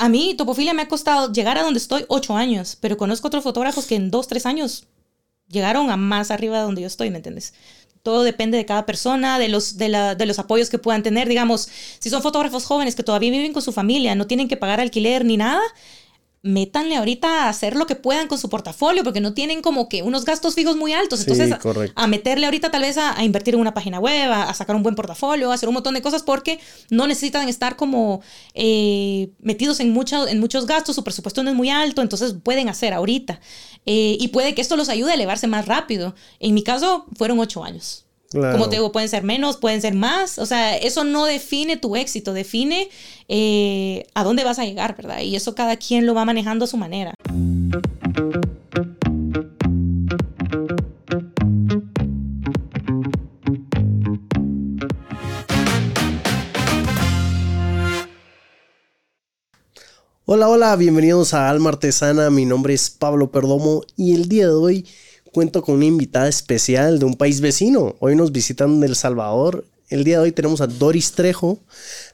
a mí Topofilia me ha costado llegar a donde estoy ocho años, pero conozco otros fotógrafos que en dos, tres años llegaron a más arriba de donde yo estoy, ¿me entiendes? Todo depende de cada persona, de los, de, la, de los apoyos que puedan tener. Digamos, si son fotógrafos jóvenes que todavía viven con su familia, no tienen que pagar alquiler ni nada, métanle ahorita a hacer lo que puedan con su portafolio, porque no tienen como que unos gastos fijos muy altos. Entonces, a, meterle ahorita tal vez a, invertir en una página web, a, sacar un buen portafolio, a hacer un montón de cosas, porque no necesitan estar como eh, metidos en, en muchos gastos, su presupuesto no es muy alto, entonces pueden hacer ahorita. Eh, y puede que esto los ayude a elevarse más rápido. En mi caso, fueron ocho años. Como te digo, pueden ser menos, pueden ser más. O sea, eso no define tu éxito, define eh, a dónde vas a llegar, ¿verdad? Y eso cada quien lo va manejando a su manera. Hola, hola, bienvenidos a Alma Artesana. Mi nombre es Pablo Perdomo y el día de hoy cuento con una invitada especial de un país vecino. Hoy nos visitan El Salvador. El día de hoy tenemos a Doris Trejo,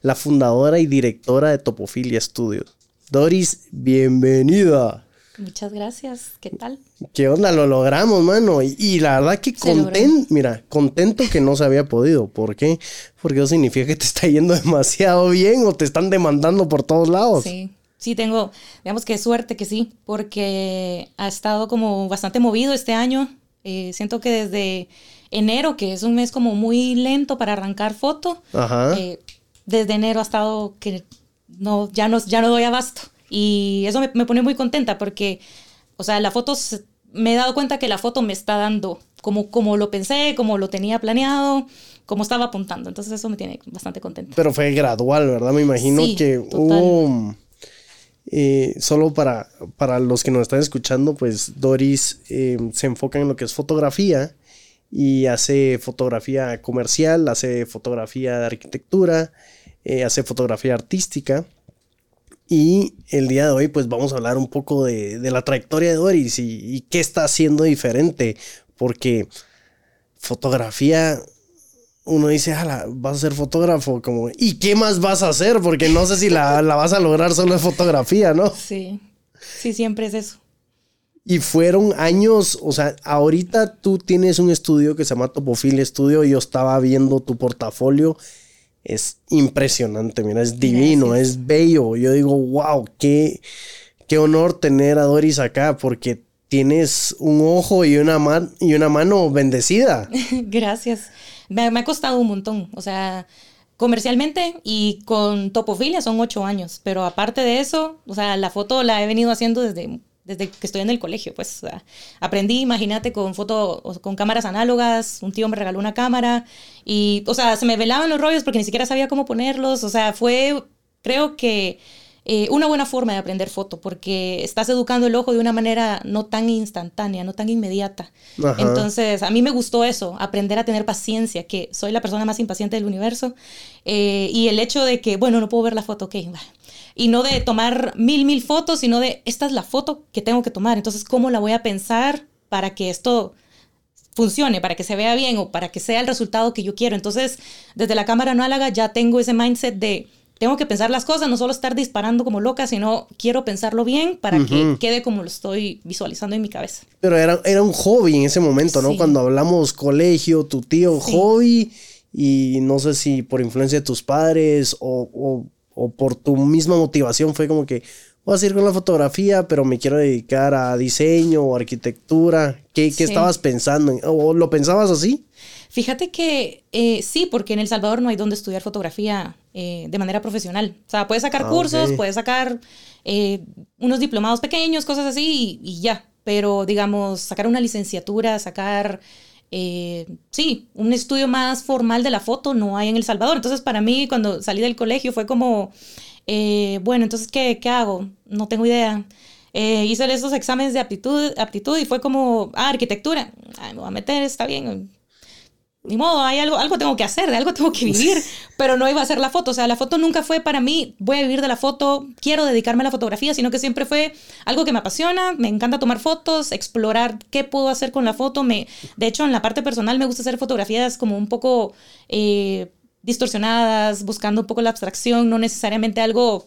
la fundadora y directora de Topofilia Studios. Doris, bienvenida. Muchas gracias. ¿Qué tal? ¿Qué onda? Lo logramos, mano. Y, la verdad que contento, mira, contento que no se había podido. ¿Por qué? Porque eso significa que te está yendo demasiado bien o te están demandando por todos lados. Sí sí tengo, digamos que suerte que sí, porque ha estado como bastante movido este año. Eh, siento que desde enero, que es un mes como muy lento para arrancar foto, eh, desde enero ha estado que no, ya no, ya no doy abasto. Y eso me, pone muy contenta porque, o sea, la foto, me he dado cuenta que la foto me está dando como, como lo pensé, como lo tenía planeado, como estaba apuntando. Entonces eso me tiene bastante contenta. Pero fue gradual, ¿verdad? Me imagino que hubo eh, solo para, para los que nos están escuchando, pues Doris eh, se enfoca en lo que es fotografía y hace fotografía comercial, hace fotografía de arquitectura, eh, hace fotografía artística. Y el día de hoy pues vamos a hablar un poco de, la trayectoria de Doris y qué está haciendo diferente, porque fotografía uno dice, vas a ser fotógrafo, como, ¿y qué más vas a hacer? Porque no sé si la, vas a lograr solo en fotografía, ¿no? Sí, sí, siempre es eso. Y fueron años, o sea, ahorita tú tienes un estudio que se llama Topofil Studio, yo estaba viendo tu portafolio, es impresionante, mira, es divino, es bello. Yo digo, wow, qué, qué honor tener a Doris acá, porque tienes un ojo y una, man y una mano bendecida. Gracias me, ha costado un montón. O sea, comercialmente y con topofilia son ocho años. Pero aparte de eso, o sea, la foto la he venido haciendo desde, desde que estoy en el colegio. Pues aprendí, imagínate, con foto, con cámaras análogas. Un tío me regaló una cámara y, o sea, se me velaban los rollos porque ni siquiera sabía cómo ponerlos. O sea, fue, creo que eh, una buena forma de aprender foto, porque estás educando el ojo de una manera no tan instantánea, no tan inmediata. Entonces, a mí me gustó eso, aprender a tener paciencia, que soy la persona más impaciente del universo, eh, y el hecho de que, bueno, no puedo ver la foto, ok, y no de tomar mil, mil fotos, sino de, esta es la foto que tengo que tomar, entonces, ¿cómo la voy a pensar para que esto funcione, para que se vea bien o para que sea el resultado que yo quiero? Entonces, desde la cámara análoga ya tengo ese mindset de tengo que pensar las cosas, no solo estar disparando como loca, sino quiero pensarlo bien para que quede como lo estoy visualizando en mi cabeza. Pero era, era un hobby en ese momento, ¿no? Cuando hablamos colegio, tu tío, hobby, y no sé si por influencia de tus padres o, por tu misma motivación fue como que voy a seguir con la fotografía, pero me quiero dedicar a diseño o arquitectura. ¿Qué, qué estabas pensando? ¿O lo pensabas así? Fíjate que eh, sí, porque en El Salvador no hay donde estudiar fotografía eh, de manera profesional. O sea, puedes sacar ah, cursos, puedes sacar eh, unos diplomados pequeños, cosas así y, ya. Pero, digamos, sacar una licenciatura, sacar, sí, un estudio más formal de la foto no hay en El Salvador. Entonces, para mí, cuando salí del colegio fue como, bueno, entonces, ¿qué, ¿qué hago? No tengo idea. hice esos exámenes de aptitud, aptitud y fue como, ah, arquitectura. me voy a meter, está bien ni modo, hay algo, algo tengo que hacer, de algo tengo que vivir, pero no iba a ser la foto, o sea, la foto nunca fue para mí, voy a vivir de la foto, quiero dedicarme a la fotografía, sino que siempre fue algo que me apasiona, me encanta tomar fotos, explorar qué puedo hacer con la foto, me, de hecho, en la parte personal me gusta hacer fotografías como un poco eh, distorsionadas, buscando un poco la abstracción, no necesariamente algo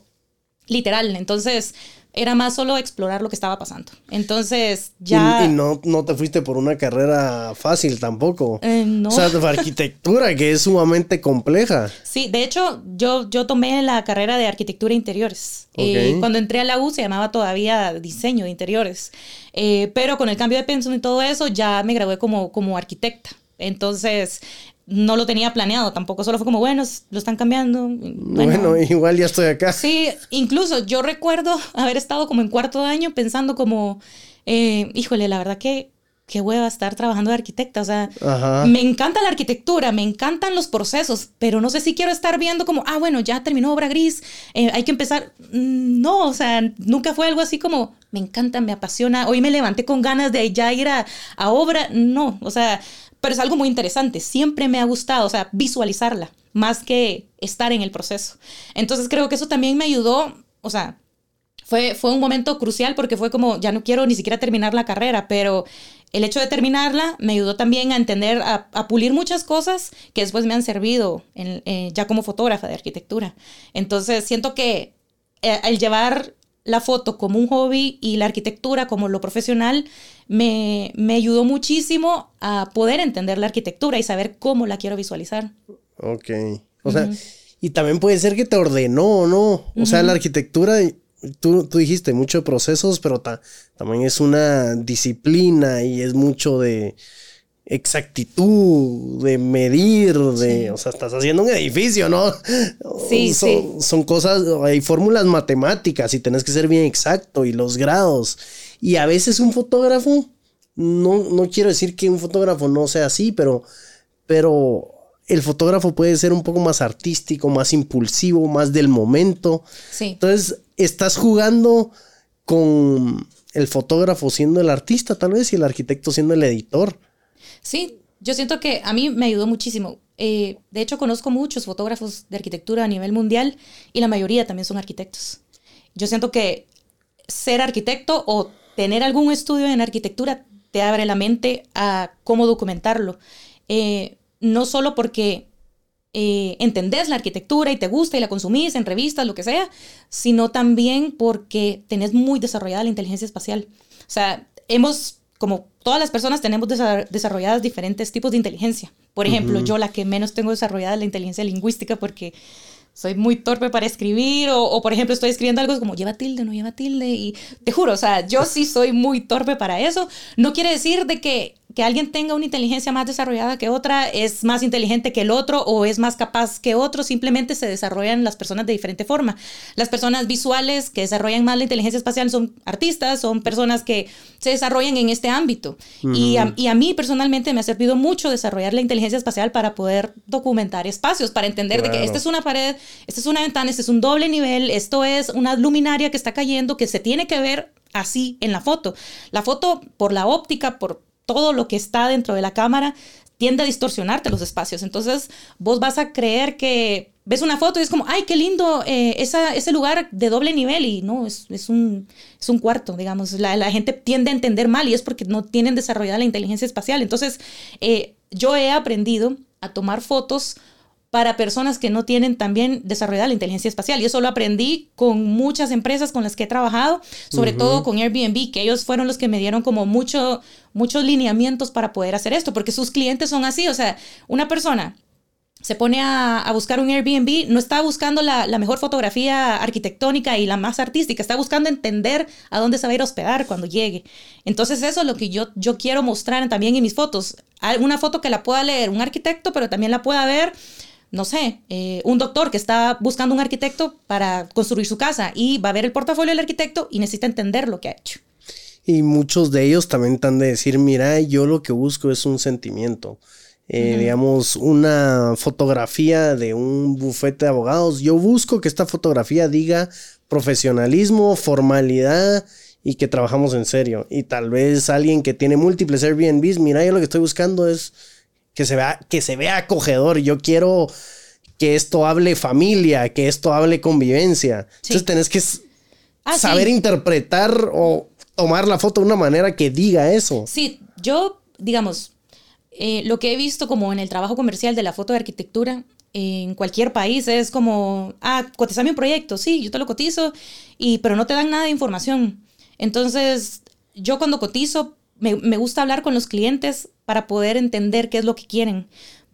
literal. Entonces, era más solo explorar lo que estaba pasando. Entonces, ya... Y, no, no te fuiste por una carrera fácil tampoco. Eh, no. O sea, de arquitectura, que es sumamente compleja. Sí, de hecho, yo, yo tomé la carrera de arquitectura de interiores. Eh, cuando entré a la U se llamaba todavía diseño de interiores. Eh, pero con el cambio de pensum y todo eso, ya me gradué como, como arquitecta. Entonces, no lo tenía planeado tampoco, solo fue como, bueno, lo están cambiando. Bueno, igual ya estoy acá. Sí, incluso yo recuerdo haber estado como en cuarto año pensando como, eh, híjole, la verdad que qué hueva estar trabajando de arquitecta, o sea, me encanta la arquitectura, me encantan los procesos, pero no sé si quiero estar viendo como, ah, bueno, ya terminó obra gris, eh, hay que empezar. Mm, no, o sea, nunca fue algo así como, me encanta, me apasiona, hoy me levanté con ganas de ya ir a, a obra, no, o sea, pero es algo muy interesante, siempre me ha gustado, o sea, visualizarla, más que estar en el proceso. Entonces creo que eso también me ayudó, o sea, fue, fue un momento crucial porque fue como, ya no quiero ni siquiera terminar la carrera, pero el hecho de terminarla me ayudó también a entender, a, pulir muchas cosas que después me han servido eh, ya como fotógrafa de arquitectura. Entonces siento que eh, el llevar la foto como un hobby y la arquitectura como lo profesional me, me ayudó muchísimo a poder entender la arquitectura y saber cómo la quiero visualizar. Ok. O sea, y también puede ser que te ordenó, ¿no? O sea, la arquitectura, tú, tú dijiste muchos procesos, pero también es una disciplina y es mucho de exactitud, de medir, de, o sea, estás haciendo un edificio, ¿no? Sí, son, sí. Son cosas, hay fórmulas matemáticas y tenés que ser bien exacto y los grados. Y a veces un fotógrafo, no, no quiero decir que un fotógrafo no sea así, pero, pero el fotógrafo puede ser un poco más artístico, más impulsivo, más del momento. Sí. Entonces, estás jugando con el fotógrafo siendo el artista, tal vez, y el arquitecto siendo el editor. Sí, yo siento que a mí me ayudó muchísimo. Eh, de hecho, conozco muchos fotógrafos de arquitectura a nivel mundial y la mayoría también son arquitectos. Yo siento que ser arquitecto o tener algún estudio en arquitectura te abre la mente a cómo documentarlo. Eh, no solo porque eh, entendés la arquitectura y te gusta y la consumís en revistas, lo que sea, sino también porque tenés muy desarrollada la inteligencia espacial. O sea, hemos como todas las personas tenemos desarrolladas diferentes tipos de inteligencia. Por ejemplo, yo la que menos tengo desarrollada es la inteligencia lingüística porque soy muy torpe para escribir o, o, por ejemplo estoy escribiendo algo como lleva tilde, no lleva tilde y te juro, o sea, yo sí soy muy torpe para eso. No quiere decir de que que alguien tenga una inteligencia más desarrollada que otra es más inteligente que el otro o es más capaz que otro, simplemente se desarrollan las personas de diferente forma. Las personas visuales que desarrollan más la inteligencia espacial son artistas, son personas que se desarrollan en este ámbito. y, a, y, a, mí personalmente me ha servido mucho desarrollar la inteligencia espacial para poder documentar espacios, para entender de que esta es una pared, esta es una ventana, este es un doble nivel, esto es una luminaria que está cayendo, que se tiene que ver así en la foto. La foto por la óptica, por todo lo que está dentro de la cámara tiende a distorsionarte los espacios. Entonces vos vas a creer que ves una foto y es como, ay, qué lindo eh, ese lugar de doble nivel y no, es, es, un, es un cuarto, digamos. La, la, gente tiende a entender mal y es porque no tienen desarrollada la inteligencia espacial. Entonces eh, yo he aprendido a tomar fotos para personas que no tienen también desarrollada la inteligencia espacial. Y eso lo aprendí con muchas empresas con las que he trabajado, sobre todo con Airbnb, que ellos fueron los que me dieron como mucho, muchos lineamientos para poder hacer esto, porque sus clientes son así. O sea, una persona se pone a, buscar un Airbnb, no está buscando la, mejor fotografía arquitectónica y la más artística, está buscando entender a dónde se va a ir a hospedar cuando llegue. Entonces eso es lo que yo, yo quiero mostrar también en mis fotos. Una foto que la pueda leer un arquitecto, pero también la pueda ver no sé, eh, un doctor que está buscando un arquitecto para construir su casa y va a ver el portafolio del arquitecto y necesita entender lo que ha hecho. Y muchos de ellos también están de decir, mira, yo lo que busco es un sentimiento. Eh, digamos, una fotografía de un bufete de abogados. Yo busco que esta fotografía diga profesionalismo, formalidad y que trabajamos en serio. Y tal vez alguien que tiene múltiples Airbnbs, mira, yo lo que estoy buscando es que se vea, que se vea acogedor. Yo quiero que esto hable familia, que esto hable convivencia. Entonces tenés que ah, saber interpretar o tomar la foto de una manera que diga eso. Sí, yo, digamos, eh, lo que he visto como en el trabajo comercial de la foto de arquitectura en cualquier país es como, ah, cotizame un proyecto, sí, yo te lo cotizo, y, pero no te dan nada de información. Entonces, yo cuando cotizo, me, me gusta hablar con los clientes para poder entender qué es lo que quieren.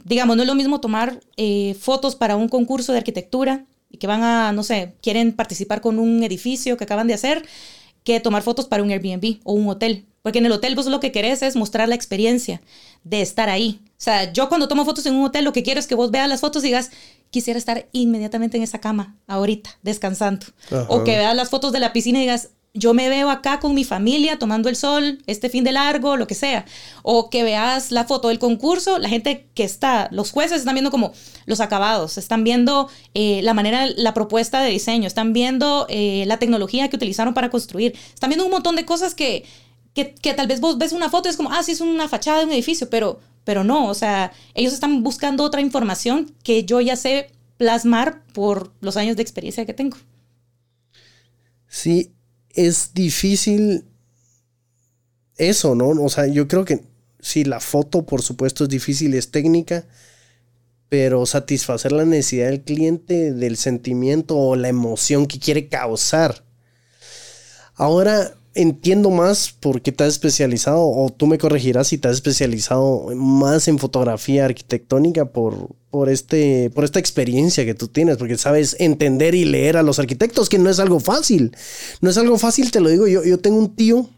Digamos, no es lo mismo tomar eh, fotos para un concurso de arquitectura y que van a, no sé, quieren participar con un edificio que acaban de hacer, que tomar fotos para un Airbnb o un hotel. Porque en el hotel vos lo que querés es mostrar la experiencia de estar ahí. O sea, yo cuando tomo fotos en un hotel lo que quiero es que vos veas las fotos y digas, quisiera estar inmediatamente en esa cama, ahorita, descansando. O que veas las fotos de la piscina y digas, yo me veo acá con mi familia tomando el sol, este fin de largo, lo que sea. O que veas la foto del concurso, la gente que está, los jueces están viendo como los acabados, están viendo eh, la manera, la propuesta de diseño, están viendo eh, la tecnología que utilizaron para construir, están viendo un montón de cosas que, que, que, tal vez vos ves una foto y es como, ah, sí, es una fachada de un edificio, pero, pero no, o sea, ellos están buscando otra información que yo ya sé plasmar por los años de experiencia que tengo. Sí, es difícil eso, ¿no? O sea, yo creo que sí, la foto, por supuesto, es difícil, es técnica, pero satisfacer la necesidad del cliente, del sentimiento o la emoción que quiere causar. Ahora, entiendo más por qué te has especializado, o tú me corregirás si te has especializado más en fotografía arquitectónica por, por, este, por esta experiencia que tú tienes, porque sabes entender y leer a los arquitectos, que no es algo fácil. No es algo fácil, te lo digo. Yo, yo tengo un tío,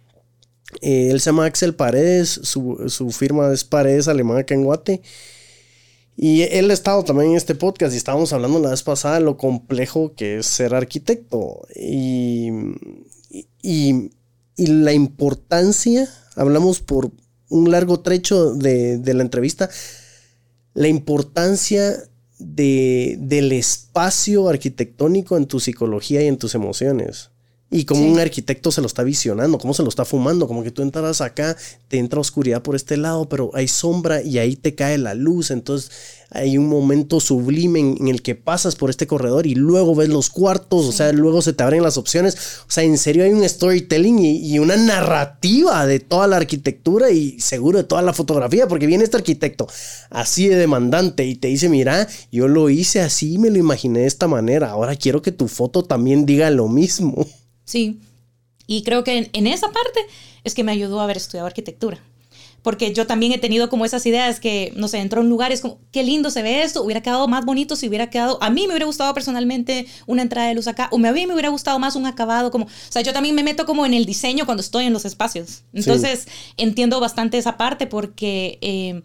eh, él se llama Axel Paredes, su, su firma es Paredes Alemán acá en Guate. Y él ha estado también en este podcast y estábamos hablando la vez pasada de lo complejo que es ser arquitecto. Y, y la importancia, hablamos por un largo trecho de, la entrevista, la importancia de, del espacio arquitectónico en tu psicología y en tus emociones. Y como un arquitecto se lo está visionando, cómo se lo está fumando, como que tú entras acá, te entra oscuridad por este lado, pero hay sombra y ahí te cae la luz. Entonces hay un momento sublime en, el que pasas por este corredor y luego ves los cuartos, o sea, luego se te abren las opciones. O sea, en serio hay un storytelling y, y, una narrativa de toda la arquitectura y seguro de toda la fotografía, porque viene este arquitecto así de demandante y te dice, mira, yo lo hice así, me lo imaginé de esta manera, ahora quiero que tu foto también diga lo mismo. Sí, y creo que en, esa parte es que me ayudó a haber estudiado arquitectura. Porque yo también he tenido como esas ideas que, no sé, entro en lugares como, qué lindo se ve esto, hubiera quedado más bonito si hubiera quedado, a mí me hubiera gustado personalmente una entrada de luz acá, o a mí me hubiera gustado más un acabado, como, o sea, yo también me meto como en el diseño cuando estoy en los espacios. Entonces, entiendo bastante esa parte porque... Eh,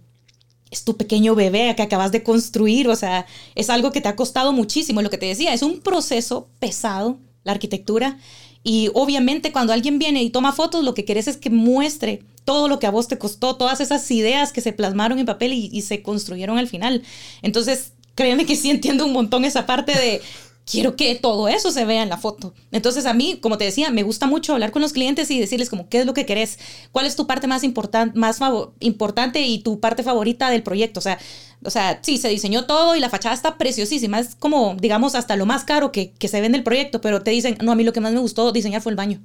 es tu pequeño bebé que acabas de construir, o sea, es algo que te ha costado muchísimo, lo que te decía, es un proceso pesado, la arquitectura, y obviamente cuando alguien viene y toma fotos, lo que querés es que muestre todo lo que a vos te costó, todas esas ideas que se plasmaron en papel y, se construyeron al final. Entonces, créeme que sí entiendo un montón esa parte de quiero que todo eso se vea en la foto. Entonces a mí, como te decía, me gusta mucho hablar con los clientes y decirles como qué es lo que querés, cuál es tu parte más, importante más importante y tu parte favorita del proyecto. O sea, o sea, sí, se diseñó todo y la fachada está preciosísima. Es como, digamos, hasta lo más caro que, que se ve en el proyecto, pero te dicen, no, a mí lo que más me gustó diseñar fue el baño.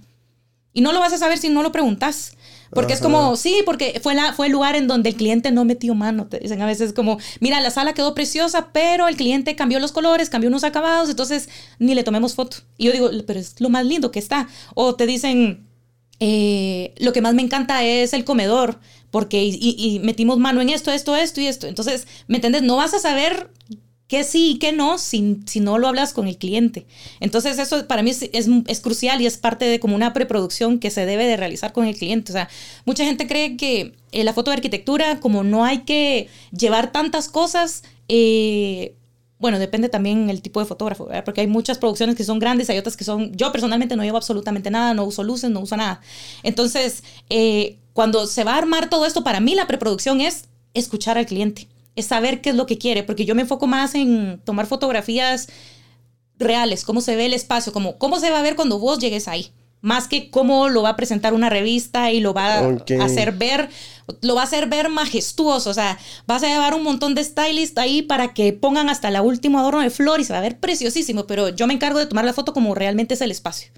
Y no lo vas a saber si no lo preguntas. Porque es como, sí, porque fue, la, fue el lugar en donde el cliente no metió mano. Te dicen a veces como, mira, la sala quedó preciosa, pero el cliente cambió los colores, cambió unos acabados, entonces ni le tomemos foto. Y yo digo, pero es lo más lindo que está. O te dicen, eh, lo que más me encanta es el comedor, porque y, metimos mano en esto, esto, esto y esto. Entonces, ¿me entiendes? No vas a saber qué sí y qué no si, si no lo hablas con el cliente. Entonces eso para mí es, es, crucial y es parte de como una preproducción que se debe de realizar con el cliente. O sea, mucha gente cree que en la foto de arquitectura, como no hay que llevar tantas cosas, eh, bueno, depende también el tipo de fotógrafo, porque hay muchas producciones que son grandes, hay otras que son, yo personalmente no llevo absolutamente nada, no uso luces, no uso nada. Entonces, eh, cuando se va a armar todo esto, para mí la preproducción es escuchar al cliente es saber qué es lo que quiere, porque yo me enfoco más en tomar fotografías reales, cómo se ve el espacio, como cómo se va a ver cuando vos llegues ahí, más que cómo lo va a presentar una revista y lo va a hacer ver, lo va a hacer ver majestuoso, o sea, vas a llevar un montón de stylists ahí para que pongan hasta la última adorno de flor y se va a ver preciosísimo, pero yo me encargo de tomar la foto como realmente es el espacio.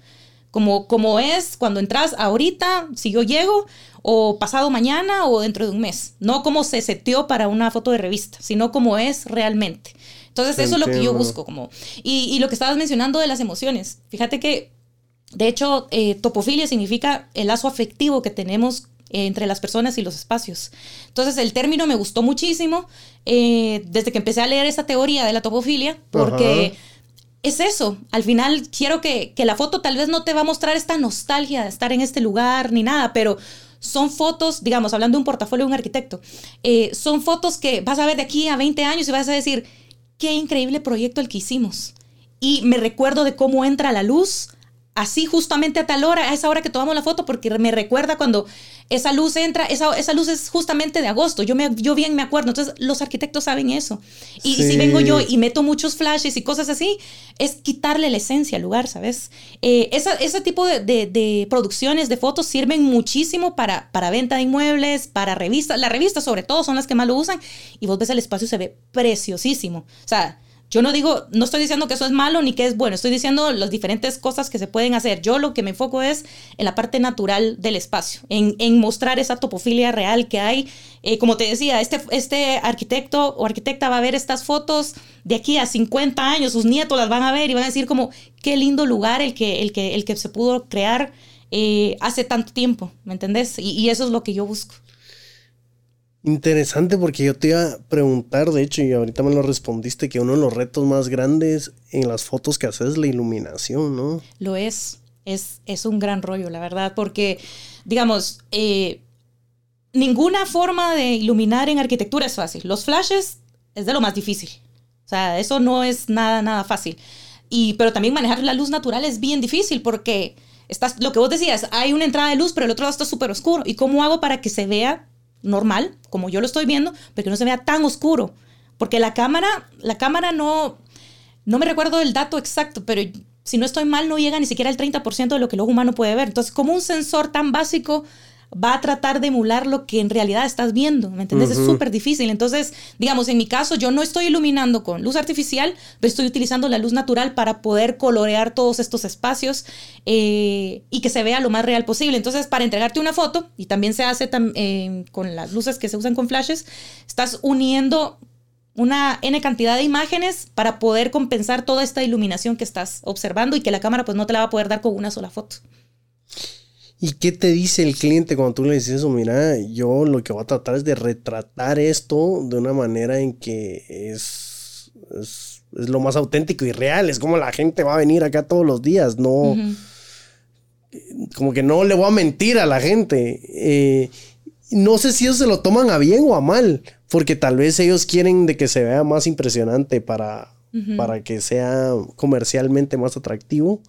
Como, como es cuando entras ahorita, si yo llego, o pasado mañana o dentro de un mes. No como se seteó para una foto de revista, sino como es realmente. Entonces, eso es lo que yo busco. Como, y, lo que estabas mencionando de las emociones. Fíjate que, de hecho, eh, topofilia significa el lazo afectivo que tenemos eh, entre las personas y los espacios. Entonces, el término me gustó muchísimo eh, desde que empecé a leer esta teoría de la topofilia, porque es eso. Al final quiero que, la foto tal vez no te va a mostrar esta nostalgia de estar en este lugar ni nada, pero son fotos, digamos, hablando de un portafolio de un arquitecto, eh, son fotos que vas a ver de aquí a 20 años y vas a decir, qué increíble proyecto el que hicimos. Y me recuerdo de cómo entra la luz, así justamente a tal hora, a esa hora que tomamos la foto, porque me recuerda cuando esa luz entra, esa, esa luz es justamente de agosto, yo, me, yo bien me acuerdo, entonces los arquitectos saben eso. Y, si vengo yo y meto muchos flashes y cosas así, es quitarle la esencia al lugar, ¿sabes? Eh, ese tipo de, de, producciones de fotos sirven muchísimo para, para venta de inmuebles, para revistas, las revistas sobre todo son las que más lo usan, y vos ves el espacio, se ve preciosísimo. O sea, yo no digo, no estoy diciendo que eso es malo ni que es bueno, estoy diciendo las diferentes cosas que se pueden hacer. Yo lo que me enfoco es en la parte natural del espacio, en, mostrar esa topofilia real que hay. Eh, como te decía, este, este arquitecto o arquitecta va a ver estas fotos de aquí a 50 años, sus nietos las van a ver y van a decir como, qué lindo lugar el que, el que, el que se pudo crear eh, hace tanto tiempo, ¿me entendés? y eso es lo que yo busco. Interesante porque yo te iba a preguntar, de hecho, y ahorita me lo respondiste, que uno de los retos más grandes en las fotos que haces es la iluminación, ¿no? Lo es, es, es un gran rollo, la verdad, porque, digamos, eh, ninguna forma de iluminar en arquitectura es fácil. Los flashes es de lo más difícil. O sea, eso no es nada, nada fácil. Y, pero también manejar la luz natural es bien difícil porque estás, lo que vos decías, hay una entrada de luz, pero el otro lado está súper oscuro. ¿Y cómo hago para que se vea normal, como yo lo estoy viendo, pero que no se vea tan oscuro. Porque la cámara, la cámara no, no me recuerdo el dato exacto, pero si no estoy mal, no llega ni siquiera al 30% de lo que el ojo humano puede ver. Entonces, como un sensor tan básico va a tratar de emular lo que en realidad estás viendo, ¿me entiendes? Es súper difícil. Entonces, digamos, en mi caso, yo no estoy iluminando con luz artificial, pero estoy utilizando la luz natural para poder colorear todos estos espacios eh, y que se vea lo más real posible. Entonces, para entregarte una foto, y también se hace eh, con las luces que se usan con flashes, estás uniendo una N cantidad de imágenes para poder compensar toda esta iluminación que estás observando y que la cámara pues no te la va a poder dar con una sola foto. ¿Y qué te dice el cliente cuando tú le dices eso? Mira, yo lo que voy a tratar es de retratar esto de una manera en que es, es, lo más auténtico y real. Es como la gente va a venir acá todos los días, no... Como que no le voy a mentir a la gente. Eh, no sé si ellos se lo toman a bien o a mal, porque tal vez ellos quieren de que se vea más impresionante para, para que sea comercialmente más atractivo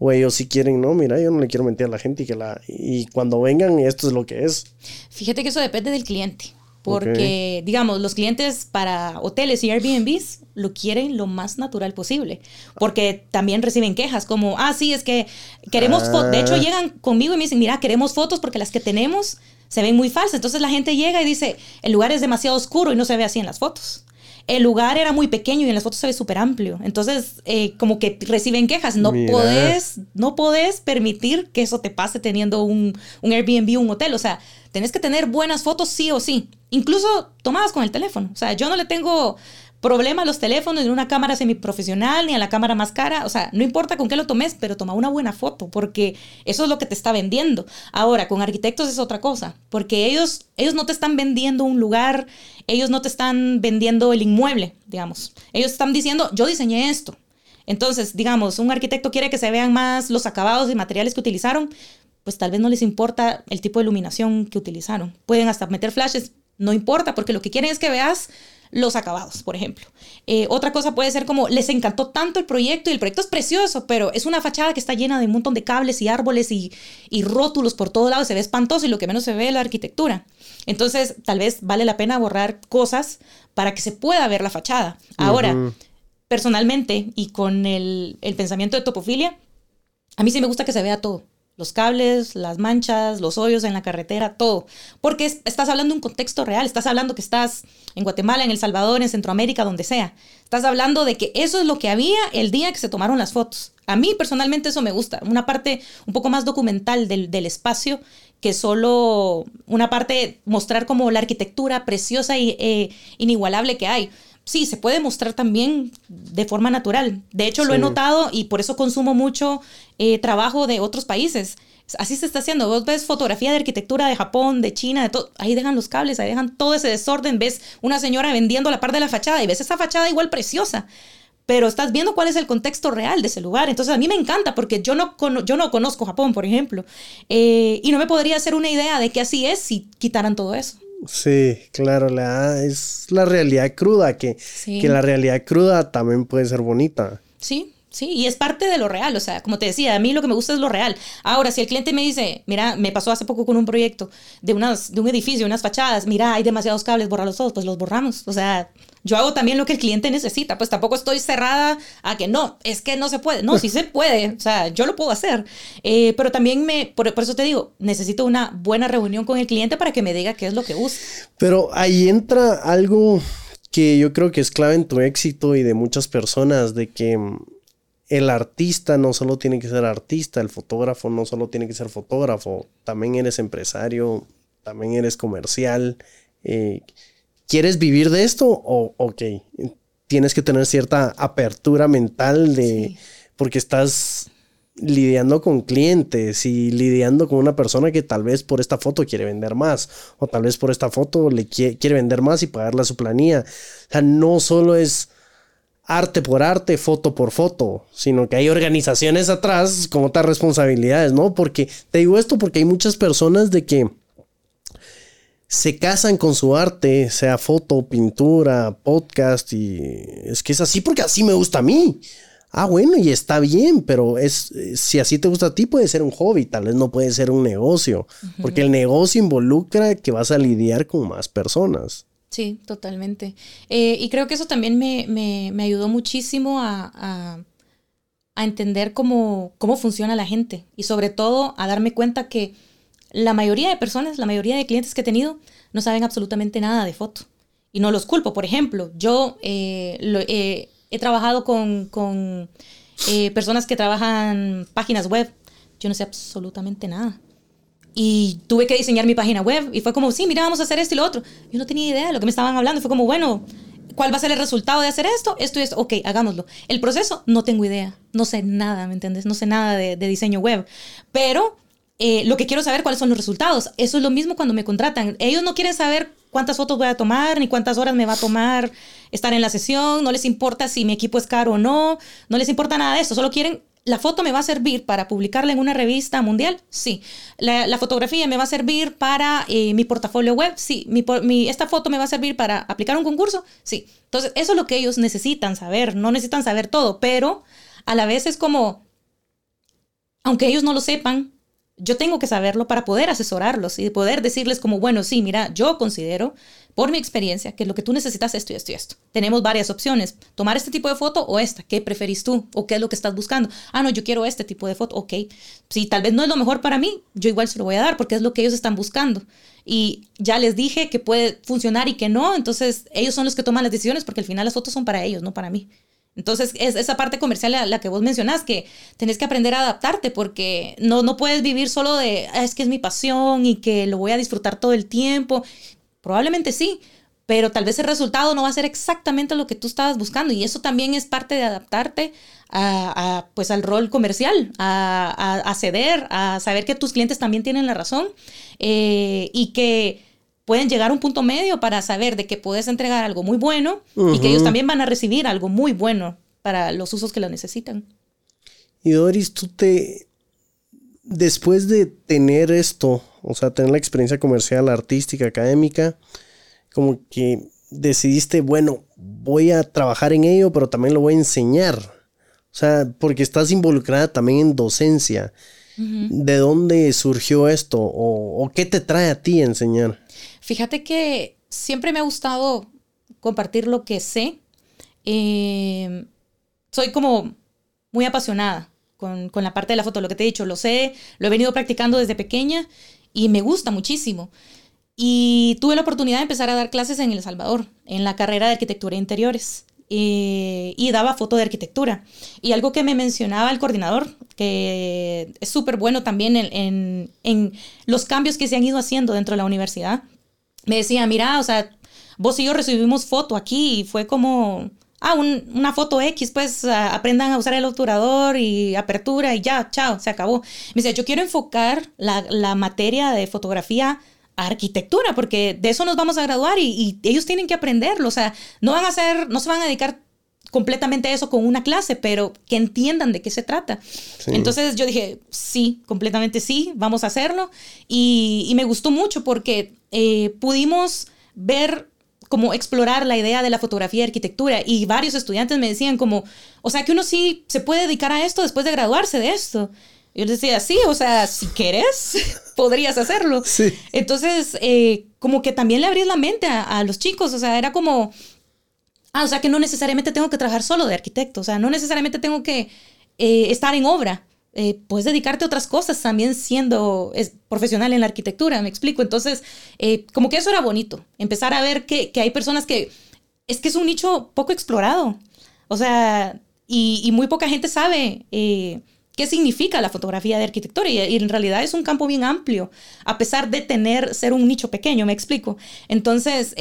o ellos si quieren, no, mira, yo no le quiero mentir a la gente y que la y cuando vengan esto es lo que es. Fíjate que eso depende del cliente, porque digamos, los clientes para hoteles y Airbnbs lo quieren lo más natural posible, porque también reciben quejas como, "Ah, sí, es que queremos fotos." De hecho, ah. llegan conmigo y me dicen, "Mira, queremos fotos porque las que tenemos se ven muy falsas." Entonces la gente llega y dice, "El lugar es demasiado oscuro y no se ve así en las fotos." El lugar era muy pequeño y en las fotos se ve súper amplio. Entonces, eh, como que reciben quejas. No podés, no podés permitir que eso te pase teniendo un, un Airbnb un hotel. O sea, tenés que tener buenas fotos sí o sí. Incluso tomadas con el teléfono. O sea, yo no le tengo problema los teléfonos, ni una cámara semiprofesional, ni a la cámara más cara. O sea, no importa con qué lo tomes, pero toma una buena foto, porque eso es lo que te está vendiendo. Ahora, con arquitectos es otra cosa, porque ellos, ellos no te están vendiendo un lugar, ellos no te están vendiendo el inmueble, digamos. Ellos están diciendo, yo diseñé esto. Entonces, digamos, un arquitecto quiere que se vean más los acabados y materiales que utilizaron, pues tal vez no les importa el tipo de iluminación que utilizaron. Pueden hasta meter flashes, no importa, porque lo que quieren es que veas los acabados, por ejemplo. Eh, otra cosa puede ser como, les encantó tanto el proyecto y el proyecto es precioso, pero es una fachada que está llena de un montón de cables y árboles y, rótulos por todos lados, se ve espantoso y lo que menos se ve es la arquitectura. Entonces, tal vez vale la pena borrar cosas para que se pueda ver la fachada. Ahora, personalmente y con el, el pensamiento de topofilia, a mí sí me gusta que se vea todo los cables, las manchas, los hoyos en la carretera, todo. Porque estás hablando de un contexto real, estás hablando que estás en Guatemala, en El Salvador, en Centroamérica, donde sea. Estás hablando de que eso es lo que había el día que se tomaron las fotos. A mí personalmente eso me gusta, una parte un poco más documental del, del espacio que solo una parte mostrar como la arquitectura preciosa e inigualable que hay. Sí, se puede mostrar también de forma natural. De hecho, lo he notado y por eso consumo mucho eh, trabajo de otros países. Así se está haciendo. Vos ves fotografía de arquitectura de Japón, de China, de todo. Ahí dejan los cables, ahí dejan todo ese desorden. Ves una señora vendiendo la parte de la fachada y ves esa fachada igual preciosa. Pero estás viendo cuál es el contexto real de ese lugar. Entonces a mí me encanta porque yo no, yo no conozco Japón, por ejemplo. Eh, y no me podría hacer una idea de que así es si quitaran todo eso. Sí, claro, la, es la realidad cruda, que, que la realidad cruda también puede ser bonita. Sí, Sí, y es parte de lo real, o sea, como te decía, a mí lo que me gusta es lo real. Ahora, si el cliente me dice, mira, me pasó hace poco con un proyecto de, unas, de un edificio, unas fachadas, mira, hay demasiados cables, borrarlos todos, pues los borramos. O sea, yo hago también lo que el cliente necesita, pues tampoco estoy cerrada a que no, es que no se puede. No, sí se puede, o sea, yo lo puedo hacer. Eh, pero también me, por, eso te digo, necesito una buena reunión con el cliente para que me diga qué es lo que usa. Pero ahí entra algo que yo creo que es clave en tu éxito y de muchas personas, de que el artista no solo tiene que ser artista, el fotógrafo no solo tiene que ser fotógrafo, también eres empresario, también eres comercial. Eh, ¿Quieres vivir de esto? O, ok, tienes que tener cierta apertura mental de, porque estás lidiando con clientes y lidiando con una persona que tal vez por esta foto quiere vender más o tal vez por esta foto le quiere, quiere vender más y pagarle a su planilla. O sea, no solo es arte por arte, foto por foto, sino que hay organizaciones atrás con otras responsabilidades, ¿no? Porque te digo esto porque hay muchas personas de que se casan con su arte, sea foto, pintura, podcast, y es que es así porque así me gusta a mí. Ah, bueno, y está bien, pero es si así te gusta a ti puede ser un hobby, tal vez no puede ser un negocio, porque el negocio involucra que vas a lidiar con más personas. Sí, totalmente. Eh, y creo que eso también me, ayudó muchísimo a, entender cómo, cómo funciona la gente y sobre todo a darme cuenta que la mayoría de personas, la mayoría de clientes que he tenido, no saben absolutamente nada de foto. Y no los culpo. Por ejemplo, yo eh, eh, he trabajado con, con personas que trabajan páginas web. Yo no sé absolutamente nada. Y tuve que diseñar mi página web. Y fue como, sí, mira, vamos a hacer esto y lo otro. Yo no tenía idea de lo que me estaban hablando. Fue como, bueno, ¿cuál va a ser el resultado de hacer esto? Esto y esto. Ok, hagámoslo. El proceso, no tengo idea. No sé nada, ¿me entiendes? No sé nada de, diseño web. Pero eh, lo que quiero saber, cuáles son los resultados. Eso es lo mismo cuando me contratan. Ellos no quieren saber cuántas fotos voy a tomar, ni cuántas horas me va a tomar estar en la sesión. No les importa si mi equipo es caro o no. No les importa nada de eso. Solo quieren ¿La foto me va a servir para publicarla en una revista mundial? Sí. ¿La, fotografía me va a servir para eh, mi portafolio web? Sí. ¿Esta foto me va a servir para aplicar un concurso? Sí. Entonces, eso es lo que ellos necesitan saber. No necesitan saber todo, pero a la vez es como, aunque ellos no lo sepan, yo tengo que saberlo para poder asesorarlos y poder decirles como, bueno, sí, mira, yo considero por mi experiencia, que lo que tú necesitas es esto y esto y esto. Tenemos varias opciones. Tomar este tipo de foto o esta. ¿Qué preferís tú? ¿O qué es lo que estás buscando? Ah, no, yo quiero este tipo de foto. Ok. Si tal vez no es lo mejor para mí, yo igual se lo voy a dar porque es lo que ellos están buscando. Y ya les dije que puede funcionar y que no. Entonces, ellos son los que toman las decisiones porque al final las fotos son para ellos, no para mí. Entonces, es esa parte comercial a la que vos mencionás, que tenés que aprender a adaptarte porque no, no puedes vivir solo de, ah, es que es mi pasión y que lo voy a disfrutar todo el tiempo. Probablemente sí, pero tal vez el resultado no va a ser exactamente lo que tú estabas buscando y eso también es parte de adaptarte a, pues al rol comercial, a, a, ceder, a saber que tus clientes también tienen la razón eh, y que pueden llegar a un punto medio para saber de que puedes entregar algo muy bueno y que ellos también van a recibir algo muy bueno para los usos que lo necesitan. Y Doris, tú te, después de tener esto, o sea, tener la experiencia comercial, artística, académica, como que decidiste, bueno, voy a trabajar en ello, pero también lo voy a enseñar. O sea, porque estás involucrada también en docencia. ¿De dónde surgió esto? O, qué te trae a ti a enseñar? Fíjate que siempre me ha gustado compartir lo que sé. Eh, soy como muy apasionada con, con, la parte de la foto, lo que te he dicho, lo sé, lo he venido practicando desde pequeña y me gusta muchísimo. Y tuve la oportunidad de empezar a dar clases en El Salvador, en la carrera de arquitectura e interiores. Eh, y daba foto de arquitectura. Y algo que me mencionaba el coordinador, que es súper bueno también en, en, en, los cambios que se han ido haciendo dentro de la universidad, me decía, mira, o sea, vos y yo recibimos foto aquí y fue como, ah, una foto X, pues aprendan a usar el obturador y apertura y ya, chao, se acabó. Me dice, yo quiero enfocar la, la materia de fotografía a arquitectura, porque de eso nos vamos a graduar y, y, ellos tienen que aprenderlo, o sea, no van a hacer, no se van a dedicar completamente a eso con una clase, pero que entiendan de qué se trata. Entonces yo dije, sí, completamente sí, vamos a hacerlo. Y, y me gustó mucho porque eh, pudimos ver como explorar la idea de la fotografía y arquitectura. Y varios estudiantes me decían como, o sea, que uno sí se puede dedicar a esto después de graduarse de esto. Yo les decía, sí, o sea, si quieres, podrías hacerlo. Sí. Entonces, eh, como que también le abrís la mente a, los chicos, o sea, era como, ah, o sea, que no necesariamente tengo que trabajar solo de arquitecto, o sea, no necesariamente tengo que eh, estar en obra. Eh, puedes dedicarte a otras cosas también siendo profesional en la arquitectura, me explico. Entonces, eh, como que eso era bonito, empezar a ver que, hay personas que es que es un nicho poco explorado, o sea, y, muy poca gente sabe eh, qué significa la fotografía de arquitectura y, y, en realidad es un campo bien amplio, a pesar de tener, ser un nicho pequeño, me explico. Entonces,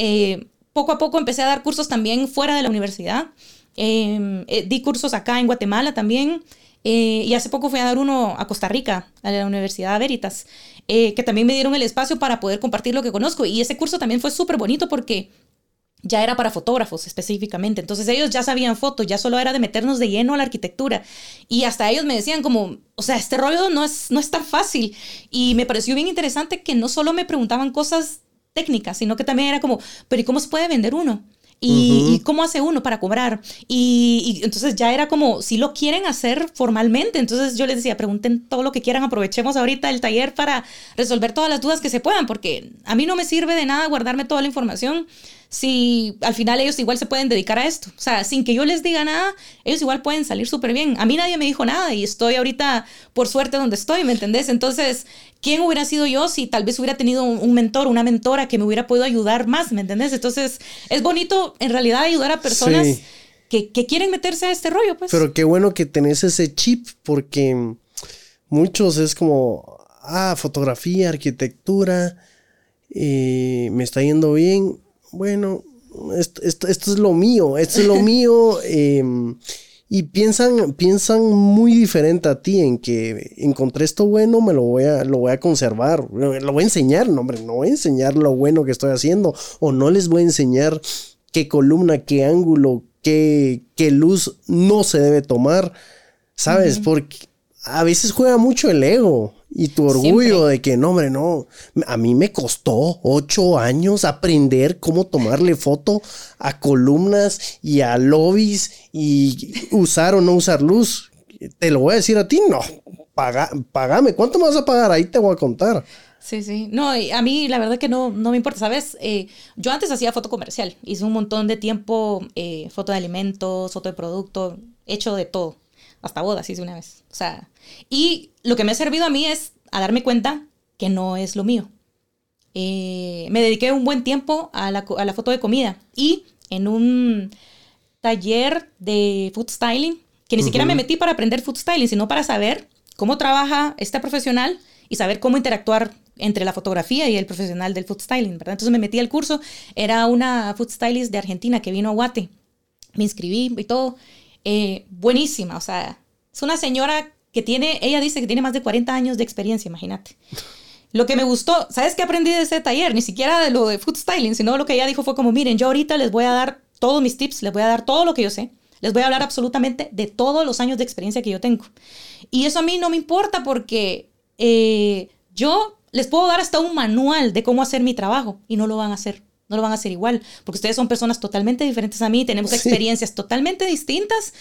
poco a poco empecé a dar cursos también fuera de la universidad. Em, di cursos acá en Guatemala también. Eh, y hace poco fui a dar uno a Costa Rica, a la Universidad Veritas, eh, que también me dieron el espacio para poder compartir lo que conozco. Y ese curso también fue súper bonito porque ya era para fotógrafos específicamente. Entonces ellos ya sabían fotos, ya solo era de meternos de lleno a la arquitectura. Y hasta ellos me decían como, o sea, este rollo no es, no es tan fácil. Y me pareció bien interesante que no solo me preguntaban cosas técnicas, sino que también era como, pero ¿y cómo se puede vender uno? Y, cómo hace uno para cobrar. Y, entonces ya era como, si lo quieren hacer formalmente, entonces yo les decía, pregunten todo lo que quieran, aprovechemos ahorita el taller para resolver todas las dudas que se puedan, porque a mí no me sirve de nada guardarme toda la información si al final ellos igual se pueden dedicar a esto. O sea, sin que yo les diga nada, ellos igual pueden salir súper bien. A mí nadie me dijo nada y estoy ahorita por suerte donde estoy, ¿me entendés? Entonces, ¿quién hubiera sido yo si tal vez hubiera tenido un, mentor, una mentora que me hubiera podido ayudar más, ¿me entendés? Entonces, es bonito en realidad ayudar a personas que, quieren meterse a este rollo, pues. Pero qué bueno que tenés ese chip porque muchos es como, ah, fotografía, arquitectura, eh, me está yendo bien bueno, esto, esto, es lo mío, esto es lo mío. Em, y piensan, piensan muy diferente a ti en que encontré esto bueno, me lo voy a, lo voy a conservar, lo voy a enseñar, no, hombre, no voy a enseñar lo bueno que estoy haciendo, o no les voy a enseñar qué columna, qué ángulo, qué, qué luz no se debe tomar, ¿sabes? Porque a veces juega mucho el ego. Y tu orgullo de que, no, hombre, no. A mí me costó ocho años aprender cómo tomarle foto a columnas y a lobbies y usar o no usar luz. Te lo voy a decir a ti, no. Paga, pagame. ¿Cuánto me vas a pagar? Ahí te voy a contar. Sí, sí. No, a mí la verdad que no, no me importa, ¿sabes? Eh, yo antes hacía foto comercial. Hice un montón de tiempo eh, foto de alimentos, foto de producto, hecho de todo hasta bodas hice una vez. O sea, y lo que me ha servido a mí es a darme cuenta que no es lo mío. Eh, me dediqué un buen tiempo a la, a la, foto de comida y en un taller de food styling, que ni siquiera me metí para aprender food styling, sino para saber cómo trabaja esta profesional y saber cómo interactuar entre la fotografía y el profesional del food styling, ¿verdad? Entonces me metí al curso, era una food stylist de Argentina que vino a Guate, me inscribí y todo, eh, buenísima, o sea, es una señora que tiene, ella dice que tiene más de 40 años de experiencia, imagínate. Lo que me gustó, ¿sabes qué aprendí de ese taller? Ni siquiera de lo de food styling, sino lo que ella dijo fue como, miren, yo ahorita les voy a dar todos mis tips, les voy a dar todo lo que yo sé, les voy a hablar absolutamente de todos los años de experiencia que yo tengo. Y eso a mí no me importa porque eh, yo les puedo dar hasta un manual de cómo hacer mi trabajo y no lo van a hacer no lo van a hacer igual, porque ustedes son personas totalmente diferentes a mí, tenemos experiencias totalmente distintas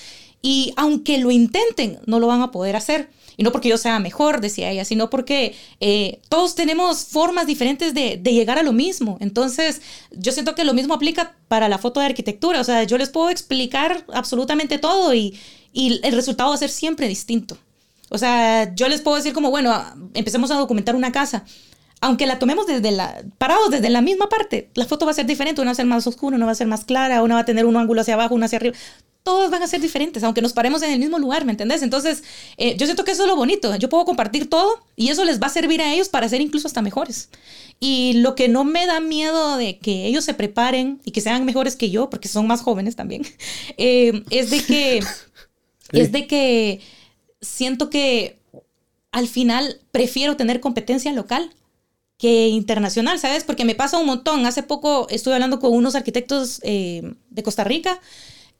y aunque lo intenten, no lo van a poder hacer. Y no porque yo sea mejor, decía ella, sino porque eh, todos tenemos formas diferentes de, de, llegar a lo mismo. Entonces, yo siento que lo mismo aplica para la foto de arquitectura. O sea, yo les puedo explicar absolutamente todo y, y el resultado va a ser siempre distinto. O sea, yo les puedo decir como, bueno, empecemos a documentar una casa aunque la tomemos desde la, parados desde la misma parte, la foto va a ser diferente, una va a ser más oscura, una va a ser más clara, una va a tener un ángulo hacia abajo, una hacia arriba. Todos van a ser diferentes, aunque nos paremos en el mismo lugar, ¿me entendés? Entonces, eh, yo siento que eso es lo bonito. Yo puedo compartir todo y eso les va a servir a ellos para ser incluso hasta mejores. Y lo que no me da miedo de que ellos se preparen y que sean mejores que yo, porque son más jóvenes también, eh, es de que, es de que siento que al final prefiero tener competencia local que internacional, ¿sabes? Porque me pasa un montón. Hace poco estuve hablando con unos arquitectos eh, de Costa Rica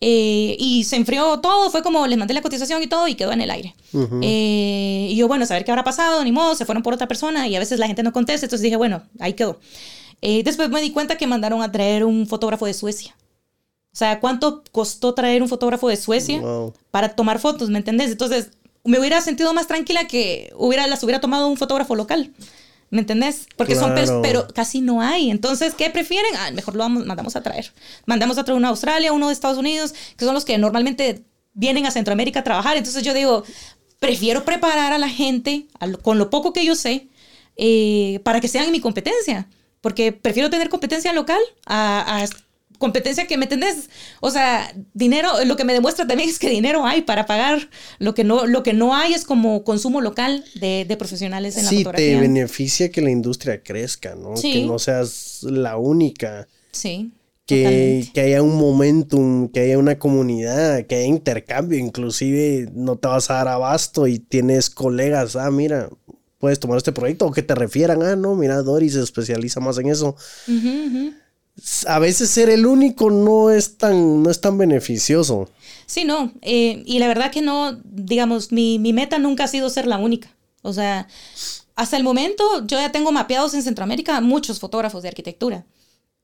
eh, y se enfrió todo, fue como les mandé la cotización y todo y quedó en el aire. Eh, y yo, bueno, saber qué habrá pasado, ni modo, se fueron por otra persona y a veces la gente no contesta, entonces dije, bueno, ahí quedó. después me di cuenta que mandaron a traer un fotógrafo de Suecia. O sea, ¿cuánto costó traer un fotógrafo de Suecia para tomar fotos? ¿Me entendés? Entonces, me hubiera sentido más tranquila que hubiera, las hubiera tomado un fotógrafo local. ¿Me entendés? Porque son son pero casi no hay. Entonces, ¿qué prefieren? Ah, mejor lo vamos, mandamos a traer. Mandamos a traer uno de Australia, uno de Estados Unidos, que son los que normalmente vienen a Centroamérica a trabajar. Entonces yo digo, prefiero preparar a la gente con lo poco que yo sé eh, para que sean mi competencia. Porque prefiero tener competencia local a, a competencia que me entendés. O sea, dinero, lo que me demuestra también es que dinero hay para pagar. Lo que no, lo que no hay es como consumo local de, de profesionales en la fotografía. Sí, te beneficia que la industria crezca, ¿no? Que no seas la única. Sí. Que, que, haya un momentum, que haya una comunidad, que haya intercambio, inclusive no te vas a dar abasto y tienes colegas, ah, mira, puedes tomar este proyecto o que te refieran, ah, no, mira, Doris se especializa más en eso a veces ser el único no es tan, no es tan beneficioso. Sí, no. Eh, y la verdad que no, digamos, mi, mi, meta nunca ha sido ser la única. O sea, hasta el momento yo ya tengo mapeados en Centroamérica muchos fotógrafos de arquitectura.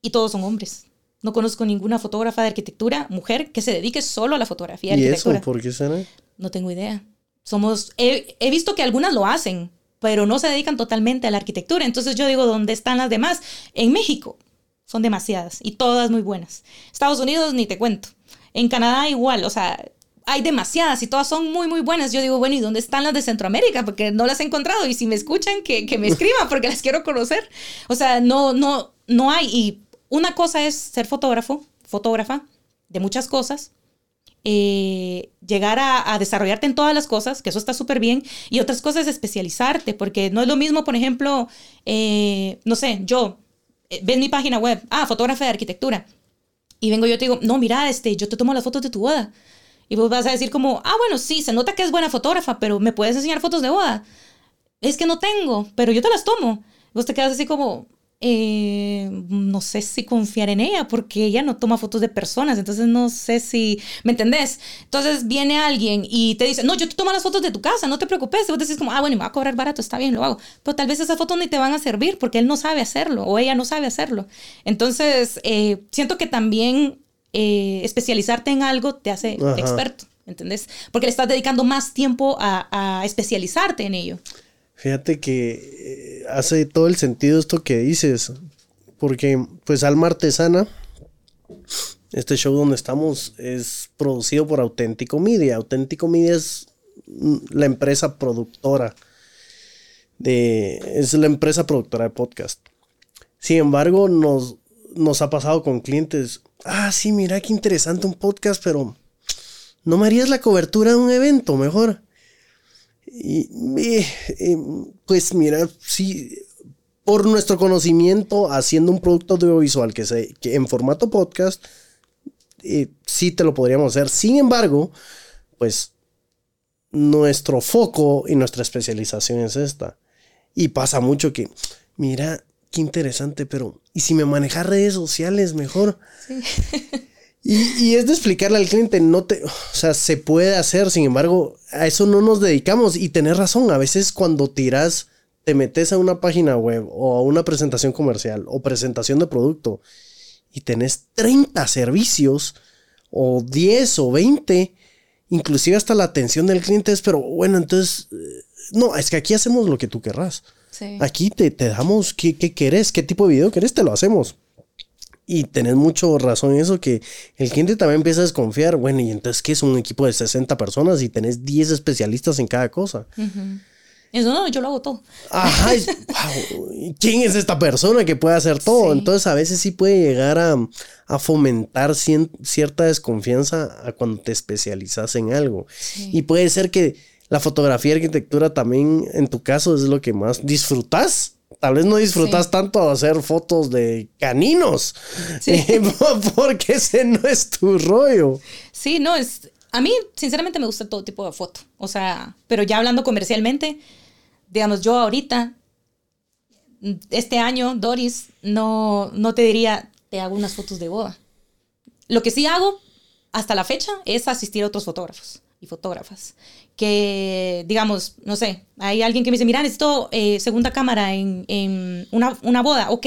Y todos son hombres. No conozco ninguna fotógrafa de arquitectura, mujer, que se dedique solo a la fotografía de ¿Y arquitectura. eso por qué será? No tengo idea. Somos, he, he visto que algunas lo hacen, pero no se dedican totalmente a la arquitectura. Entonces yo digo, ¿dónde están las demás? En México son demasiadas y todas muy buenas. Estados Unidos ni te cuento. En Canadá igual, o sea, hay demasiadas y todas son muy, muy buenas. Yo digo, bueno, ¿y dónde están las de Centroamérica? Porque no las he encontrado y si me escuchan, que, me escriban porque las quiero conocer. O sea, no, no, no hay. Y una cosa es ser fotógrafo, fotógrafa de muchas cosas. Eh, llegar a, desarrollarte en todas las cosas, que eso está súper bien, y otras cosas especializarte, porque no es lo mismo, por ejemplo, eh, no sé, yo eh, ves mi página web, ah, fotógrafa de arquitectura. Y vengo yo te digo, no, mira, este, yo te tomo las fotos de tu boda. Y vos vas a decir como, ah, bueno, sí, se nota que es buena fotógrafa, pero ¿me puedes enseñar fotos de boda? Es que no tengo, pero yo te las tomo. Vos te quedas así como, eh, no sé si confiar en ella porque ella no toma fotos de personas, entonces no sé si, ¿me entendés? Entonces viene alguien y te dice, no, yo te tomo las fotos de tu casa, no te preocupes, y vos decís como, ah, bueno, me va a cobrar barato, está bien, lo hago, pero tal vez esas fotos ni te van a servir porque él no sabe hacerlo o ella no sabe hacerlo. Entonces, eh, siento que también eh, especializarte en algo te hace experto, ¿entendés? Porque le estás dedicando más tiempo a, a especializarte en ello. Fíjate que eh, hace todo el sentido esto que dices, porque pues Alma Artesana, este show donde estamos es producido por Auténtico Media. Auténtico Media es mm, la empresa productora de es la empresa productora de podcast. Sin embargo, nos, nos ha pasado con clientes, ah, sí, mira qué interesante un podcast, pero no me harías la cobertura de un evento mejor. Y, pues mira, sí, por nuestro conocimiento, haciendo un producto audiovisual que, se, que en formato podcast, eh, sí te lo podríamos hacer. Sin embargo, pues nuestro foco y nuestra especialización es esta. Y pasa mucho que, mira, qué interesante, pero ¿y si me manejas redes sociales mejor? Sí. Y, es de explicarle al cliente, no te, o sea, se puede hacer, sin embargo, a eso no nos dedicamos. Y tenés razón, a veces cuando tiras, te metes a una página web o a una presentación comercial o presentación de producto y tenés 30 servicios o 10 o 20, inclusive hasta la atención del cliente es, pero bueno, entonces, eh, no, es que aquí hacemos lo que tú querrás. Aquí te, te damos qué, qué querés, qué tipo de video querés, te lo hacemos. Y tenés mucho razón en eso, que el cliente también empieza a desconfiar. Bueno, y entonces, ¿qué es un equipo de 60 personas y tenés 10 especialistas en cada cosa? Eso no, yo lo hago todo. Ajá, ¿quién es esta persona que puede hacer todo? Entonces, a veces sí puede llegar a, a fomentar cierta desconfianza a cuando te especializas en algo. Y puede ser que la fotografía y arquitectura también, en tu caso, es lo que más disfrutas tal vez no disfrutas tanto hacer fotos de caninos, eh, porque ese no es tu rollo. Sí, no, es, a mí sinceramente me gusta todo tipo de foto, o sea, pero ya hablando comercialmente, digamos, yo ahorita, este año, Doris, no, no te diría, te hago unas fotos de boda. Lo que sí hago hasta la fecha es asistir a otros fotógrafos y fotógrafas. Que, digamos, no sé, hay alguien que me dice, mira, necesito eh, segunda cámara en, una, una, boda, ok,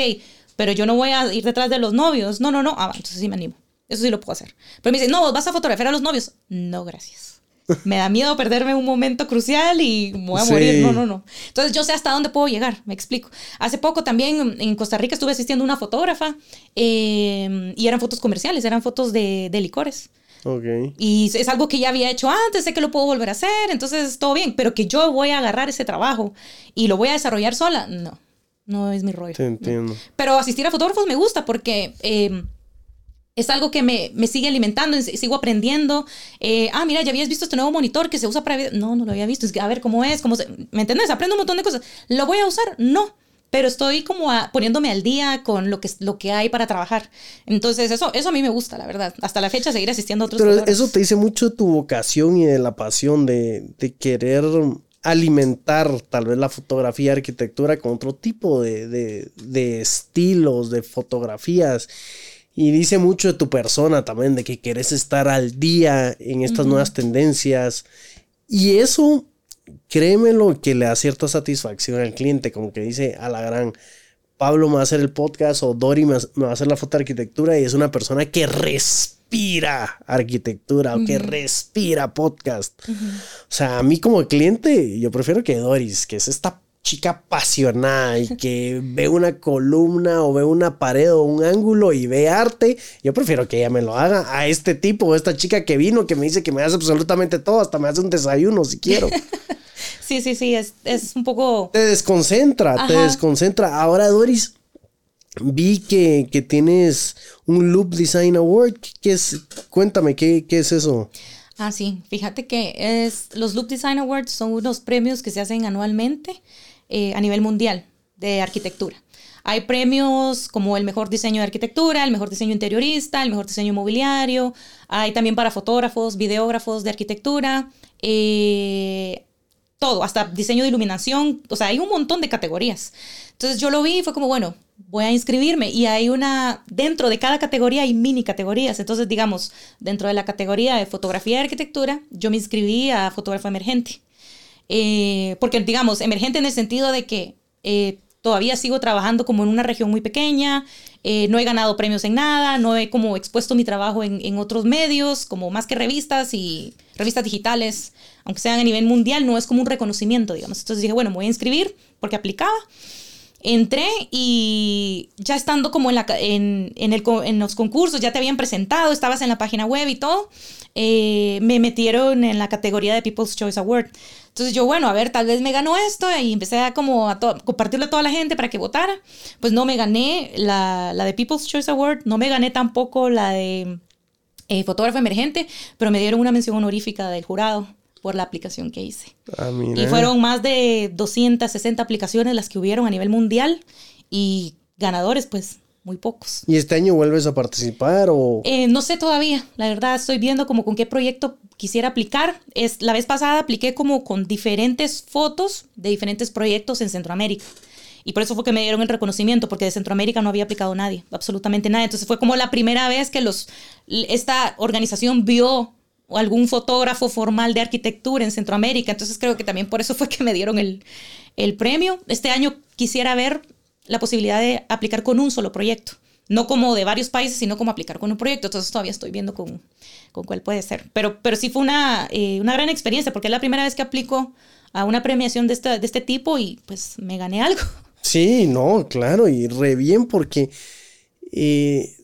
pero yo no voy a ir detrás de los novios. No, no, no, ah, entonces sí me animo. Eso sí lo puedo hacer. Pero me dice, no, vas a fotografiar a los novios. No, gracias. Me da miedo perderme un momento crucial y me voy a morir. No, no, no. Entonces yo sé hasta dónde puedo llegar, me explico. Hace poco también en Costa Rica estuve asistiendo a una fotógrafa eh, y eran fotos comerciales, eran fotos de, de licores. Okay. Y es algo que ya había hecho antes, sé que lo puedo volver a hacer, entonces todo bien, pero que yo voy a agarrar ese trabajo y lo voy a desarrollar sola, no, no es mi rollo. Te entiendo. Pero asistir a fotógrafos me gusta porque eh, es algo que me, me, sigue alimentando, sigo aprendiendo. Eh, ah, mira, ya habías visto este nuevo monitor que se usa para... No, no lo había visto. Es que, a ver cómo es, cómo se... ¿Me entiendes? Aprendo un montón de cosas. ¿Lo voy a usar? No. Pero estoy como poniéndome al día con lo que, lo que hay para trabajar. Entonces, eso, eso a mí me gusta, la verdad. Hasta la fecha, seguir asistiendo a otros Pero eso te dice mucho de tu vocación y de la pasión de, de querer alimentar tal vez la fotografía arquitectura con otro tipo de, de, de estilos, de fotografías. Y dice mucho de tu persona también, de que querés estar al día en estas nuevas tendencias. Y eso, créeme lo que le da cierta satisfacción al cliente, como que dice a la gran, Pablo me va a hacer el podcast o Dori me va a hacer la foto de arquitectura y es una persona que respira arquitectura o que respira podcast. O sea, a mí como cliente, yo prefiero que Doris, que es esta chica apasionada y que ve una columna o ve una pared o un ángulo y ve arte, yo prefiero que ella me lo haga a este tipo o esta chica que vino que me dice que me hace absolutamente todo, hasta me hace un desayuno si quiero. sí, sí, sí, es, un poco... Te desconcentra, te desconcentra. Ahora, Doris, vi que, tienes un Loop Design Award. ¿Qué es? Cuéntame, ¿qué, qué es eso? Ah, sí, fíjate que es, los Loop Design Awards son unos premios que se hacen anualmente eh, a nivel mundial de arquitectura. Hay premios como el mejor diseño de arquitectura, el mejor diseño interiorista, el mejor diseño mobiliario. Hay también para fotógrafos, videógrafos de arquitectura, eh, todo, hasta diseño de iluminación. O sea, hay un montón de categorías. Entonces yo lo vi y fue como, bueno, voy a inscribirme. Y hay una, dentro de cada categoría hay mini categorías. Entonces, digamos, dentro de la categoría de fotografía y arquitectura, yo me inscribí a fotógrafo emergente. Eh, porque digamos, emergente en el sentido de que eh, todavía sigo trabajando como en una región muy pequeña, eh, no he ganado premios en nada, no he como expuesto mi trabajo en, en, otros medios, como más que revistas y revistas digitales, aunque sean a nivel mundial, no es como un reconocimiento, digamos. Entonces dije, bueno, me voy a inscribir porque aplicaba. Entré y ya estando como en, la, en, en, el, en los concursos, ya te habían presentado, estabas en la página web y todo, me metieron en la categoría de People's Choice Award. Entonces yo, bueno, a ver, tal vez me ganó esto y empecé a como a compartirlo a toda la gente para que votara. Pues no me gané la, la de People's Choice Award, no me gané tampoco la de eh, fotógrafo emergente, pero me dieron una mención honorífica del jurado por la aplicación que hice. Ah, y fueron más de 260 aplicaciones las que hubieron a nivel mundial y ganadores, pues muy pocos. ¿Y este año vuelves a participar o...? Eh, no sé todavía, la verdad estoy viendo como con qué proyecto quisiera aplicar. Es, la vez pasada apliqué como con diferentes fotos de diferentes proyectos en Centroamérica. Y por eso fue que me dieron el reconocimiento, porque de Centroamérica no había aplicado nadie, absolutamente nadie. Entonces fue como la primera vez que los, esta organización vio algún fotógrafo formal de arquitectura en Centroamérica. Entonces creo que también por eso fue que me dieron el, el premio. Este año quisiera ver la posibilidad de aplicar con un solo proyecto. No como de varios países, sino como aplicar con un proyecto. Entonces todavía estoy viendo con, con cuál puede ser. Pero, pero sí fue una, eh, una gran experiencia porque es la primera vez que aplico a una premiación de, esta, de este tipo y pues me gané algo. Sí, no, claro, y re bien porque eh,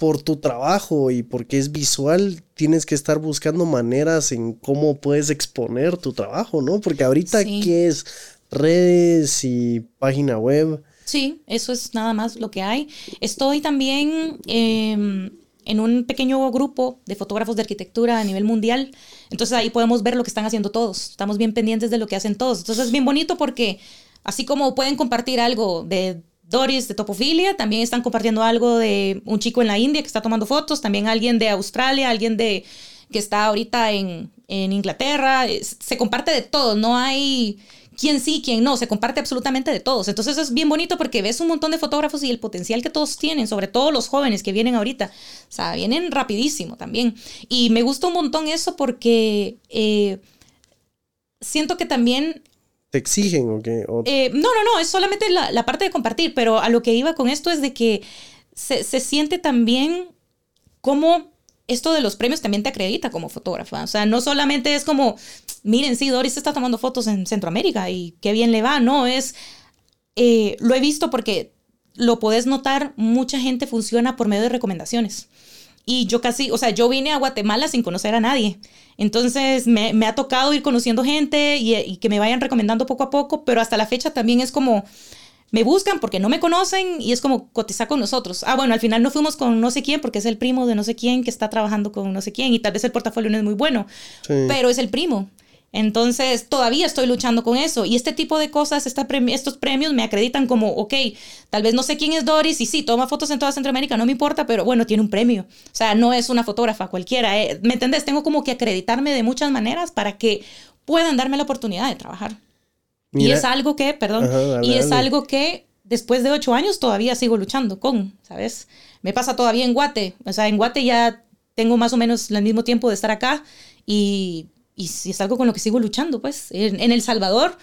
por tu trabajo y porque es visual, tienes que estar buscando maneras en cómo puedes exponer tu trabajo, ¿no? Porque ahorita, ¿qué es? redes y página web. Sí, eso es nada más lo que hay. Estoy también em, en un pequeño grupo de fotógrafos de arquitectura a nivel mundial. Entonces ahí podemos ver lo que están haciendo todos. Estamos bien pendientes de lo que hacen todos. Entonces es bien bonito porque así como pueden compartir algo de Doris de Topofilia, también están compartiendo algo de un chico en la India que está tomando fotos, también alguien de Australia, alguien de que está ahorita en, en Inglaterra, se comparte de todo, no hay quién sí, quién no, se comparte absolutamente de todos. Entonces es bien bonito porque ves un montón de fotógrafos y el potencial que todos tienen, sobre todo los jóvenes que vienen ahorita, o sea, vienen rapidísimo también. Y me gusta un montón eso porque eh, siento que también ¿Te exigen o qué? Eh, no, no, no, es solamente la, parte de compartir, pero a lo que iba con esto es de que se, se siente también como esto de los premios también te acredita como fotógrafa. O sea, no solamente es como, miren, sí, Doris está tomando fotos en Centroamérica y qué bien le va, no, es, eh, lo he visto porque lo podés notar, mucha gente funciona por medio de recomendaciones. Y yo casi, o sea, yo vine a Guatemala sin conocer a nadie. Entonces me, me ha tocado ir conociendo gente y, y, que me vayan recomendando poco a poco, pero hasta la fecha también es como, me buscan porque no me conocen y es como cotizar con nosotros. Ah, bueno, al final no fuimos con no sé quién porque es el primo de no sé quién que está trabajando con no sé quién y tal vez el portafolio no es muy bueno, pero es el primo. Entonces, todavía estoy luchando con eso. Y este tipo de cosas, esta estos premios me acreditan como, ok, tal vez no sé quién es Doris y sí, toma fotos en toda Centroamérica, no me importa, pero bueno, tiene un premio. O sea, no es una fotógrafa cualquiera. Eh, ¿Me entendés? Tengo como que acreditarme de muchas maneras para que puedan darme la oportunidad de trabajar y es algo que, perdón, y es algo que después de ocho años todavía sigo luchando con, ¿sabes? Me pasa todavía en Guate, o sea, en Guate ya tengo más o menos el mismo tiempo de estar acá y, y es algo con lo que sigo luchando, pues. En, El Salvador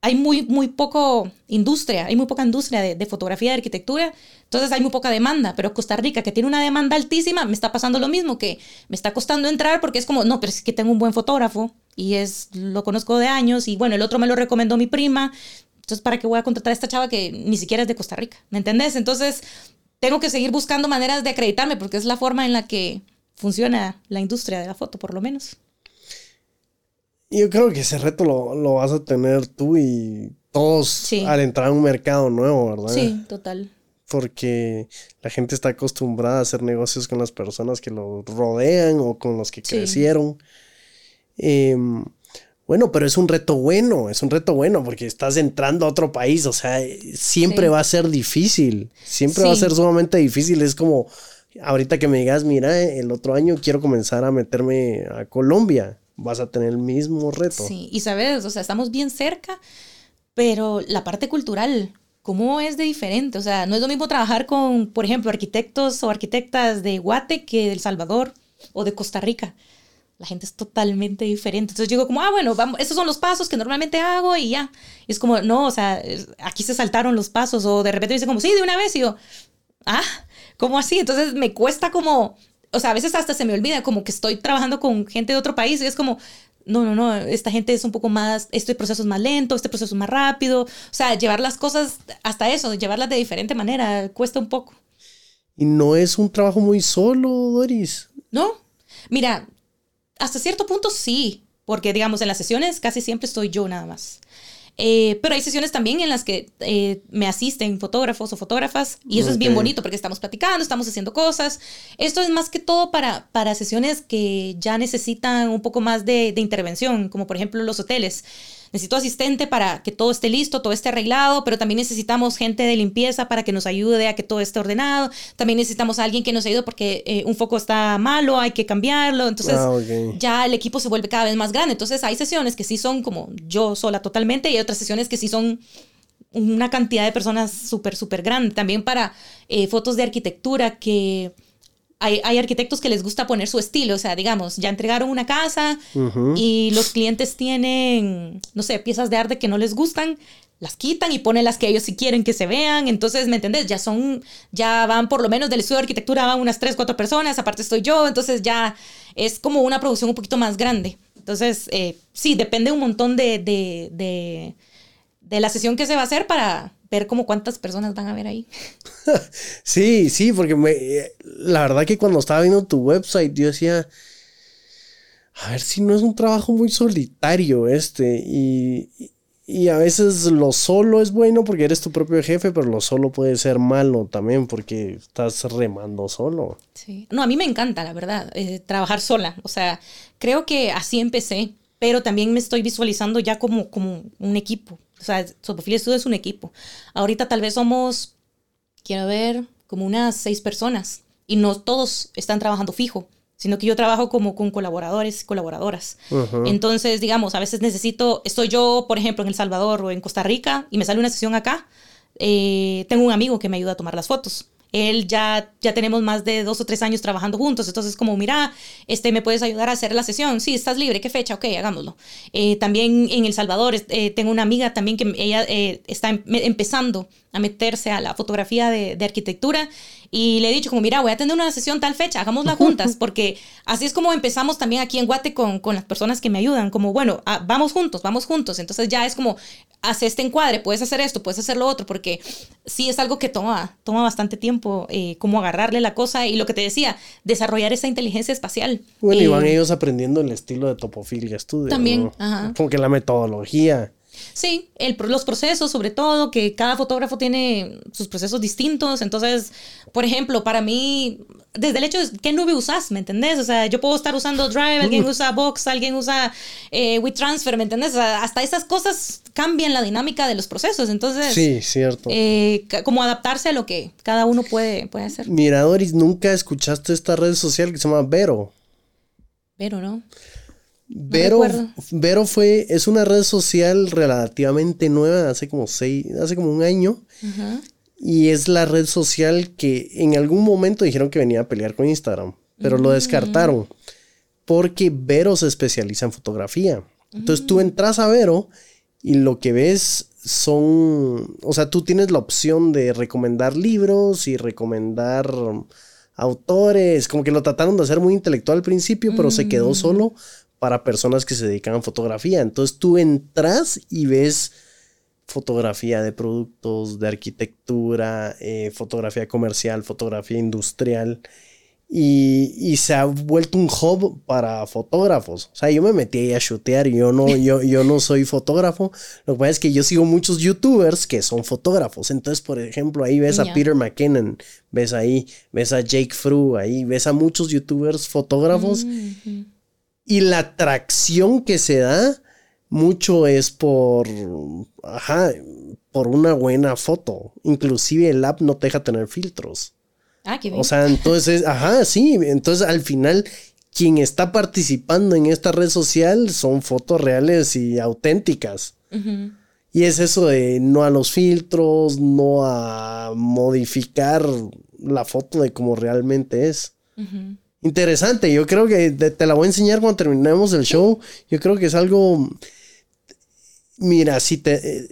hay muy, muy poco industria, hay muy poca industria de, de, fotografía, de arquitectura, entonces hay muy poca demanda, pero Costa Rica, que tiene una demanda altísima, me está pasando lo mismo, que me está costando entrar porque es como, no, pero es que tengo un buen fotógrafo, y es, lo conozco de años y bueno, el otro me lo recomendó mi prima. Entonces, ¿para qué voy a contratar a esta chava que ni siquiera es de Costa Rica? ¿Me entendés? Entonces, tengo que seguir buscando maneras de acreditarme porque es la forma en la que funciona la industria de la foto, por lo menos. Yo creo que ese reto lo, lo vas a tener tú y todos al entrar a un mercado nuevo, ¿verdad? Sí, total. Porque la gente está acostumbrada a hacer negocios con las personas que lo rodean o con los que crecieron. Em, bueno, pero es un reto bueno, es un reto bueno porque estás entrando a otro país, o sea, siempre va a ser difícil, siempre va a ser sumamente difícil, es como ahorita que me digas, mira, el otro año quiero comenzar a meterme a Colombia, vas a tener el mismo reto. Sí, y sabes, o sea, estamos bien cerca, pero la parte cultural, ¿cómo es de diferente? O sea, no es lo mismo trabajar con, por ejemplo, arquitectos o arquitectas de Guate que de El Salvador o de Costa Rica la gente es totalmente diferente. Entonces yo digo como, ah, bueno, vamos, estos son los pasos que normalmente hago y ya. Y es como, no, o sea, aquí se saltaron los pasos o de repente dice como, sí, de una vez y yo, ah, ¿cómo así? Entonces me cuesta como, o sea, a veces hasta se me olvida como que estoy trabajando con gente de otro país y es como, no, no, no, esta gente es un poco más, este proceso es más lento, este proceso es más rápido. O sea, llevar las cosas hasta eso, llevarlas de diferente manera, cuesta un poco. Y no es un trabajo muy solo, Doris. No. Mira, hasta cierto punto sí, porque digamos en las sesiones casi siempre estoy yo nada más. Eh, pero hay sesiones también en las que eh, me asisten fotógrafos o fotógrafas y eso es bien bonito porque estamos platicando, estamos haciendo cosas. Esto es más que todo para, para sesiones que ya necesitan un poco más de, de intervención, como por ejemplo los hoteles necesito asistente para que todo esté listo, todo esté arreglado, pero también necesitamos gente de limpieza para que nos ayude a que todo esté ordenado. También necesitamos a alguien que nos ayude porque eh, un foco está malo, hay que cambiarlo. Entonces ah, ya el equipo se vuelve cada vez más grande. Entonces hay sesiones que sí son como yo sola totalmente y hay otras sesiones que sí son una cantidad de personas súper, súper grande. También para eh, fotos de arquitectura que hay, arquitectos que les gusta poner su estilo, o sea, digamos, ya entregaron una casa y los clientes tienen, no sé, piezas de arte que no les gustan, las quitan y ponen las que ellos sí quieren que se vean. Entonces, ¿me entendés? Ya son, ya van por lo menos del estudio de arquitectura, van unas tres, cuatro personas, aparte estoy yo, entonces ya es como una producción un poquito más grande. Entonces, eh, sí, depende un montón de, de, de, de la sesión que se va a hacer para, ver como cuántas personas van a ver ahí. sí, sí, porque me, la verdad que cuando estaba viendo tu website yo decía, a ver si no es un trabajo muy solitario este y, y a veces lo solo es bueno porque eres tu propio jefe, pero lo solo puede ser malo también porque estás remando solo. Sí. No, a mí me encanta, la verdad, eh, trabajar sola. O sea, creo que así empecé pero también me estoy visualizando ya como, como un equipo. O sea, Sopofilia Studio es un equipo. Ahorita tal vez somos, quiero ver, como unas seis personas y no todos están trabajando fijo sino que yo trabajo como con colaboradores y colaboradoras. Entonces, digamos, a veces necesito, estoy yo, por ejemplo, en El Salvador o en Costa Rica y me sale una sesión acá, eh, tengo un amigo que me ayuda a tomar las fotos él ya, ya tenemos más de dos o tres años trabajando juntos, entonces como, mira, este, ¿me puedes ayudar a hacer la sesión? Sí, estás libre, ¿qué fecha? Ok, hagámoslo. Eh, también en El Salvador eh, tengo una amiga también que ella eh, está em, empezando a meterse a la fotografía de, de, arquitectura y le he dicho como, mira, voy a tener una sesión tal fecha, hagámosla juntas, porque así es como empezamos también aquí en Guate con, con las personas que me ayudan, como, bueno, ah, vamos juntos, vamos juntos, entonces ya es como, haz este encuadre, puedes hacer esto, puedes hacer lo otro, porque sí es algo que toma, toma bastante tiempo, eh, como agarrarle la cosa y lo que te decía, desarrollar esa inteligencia espacial. Bueno, y van eh, ellos aprendiendo el estilo de Topofilia Studio. También, ajá. Como que la metodología. Sí, el, los procesos, sobre todo, que cada fotógrafo tiene sus procesos distintos. Entonces, por ejemplo, para mí, desde el hecho de qué nube usas, ¿me entendés? O sea, yo puedo estar usando Drive, alguien usa Box, alguien usa eh, WeTransfer, ¿me entendés? hasta esas cosas cambian la dinámica de los procesos. Entonces, sí, cierto. Eh, como adaptarse a lo que cada uno puede, puede hacer. Mira, Doris, ¿nunca escuchaste esta red social que se llama Vero? Vero, ¿no? Vero, Vero fue, es una red social relativamente nueva, hace como seis, hace como un año. Y es la red social que en algún momento dijeron que venía a pelear con Instagram, pero lo mm. descartaron. Porque Vero se especializa en fotografía. Entonces tú mm. entras a Vero y lo que ves son, o sea, tú tienes la opción de recomendar libros y recomendar autores, como que lo trataron de hacer muy intelectual al principio, pero se quedó mm. solo para personas que se dedican a fotografía. Entonces tú entras y ves fotografía de productos, de arquitectura, eh, fotografía comercial, fotografía industrial. Y, se ha vuelto un hub para fotógrafos. O sea, yo me metí ahí a shootear y yo no, yo, yo no soy fotógrafo. Lo que pasa es que yo sigo muchos youtubers que son fotógrafos. Entonces, por ejemplo, ahí ves a Peter McKinnon, ves ahí, ves a Jake Fru, ahí ves a muchos youtubers fotógrafos. Mm, y la atracción que se da mucho es por, ajá, por una buena foto. Inclusive el app no te deja tener filtros. Ah, qué bien. O sea, entonces, ajá, sí. Entonces al final, quien está participando en esta red social son fotos reales y auténticas. Y es eso de no a los filtros, no a modificar la foto de como realmente es interesante. Yo creo que te, la voy a enseñar cuando terminemos el show. Yo creo que es algo. Mira, si te.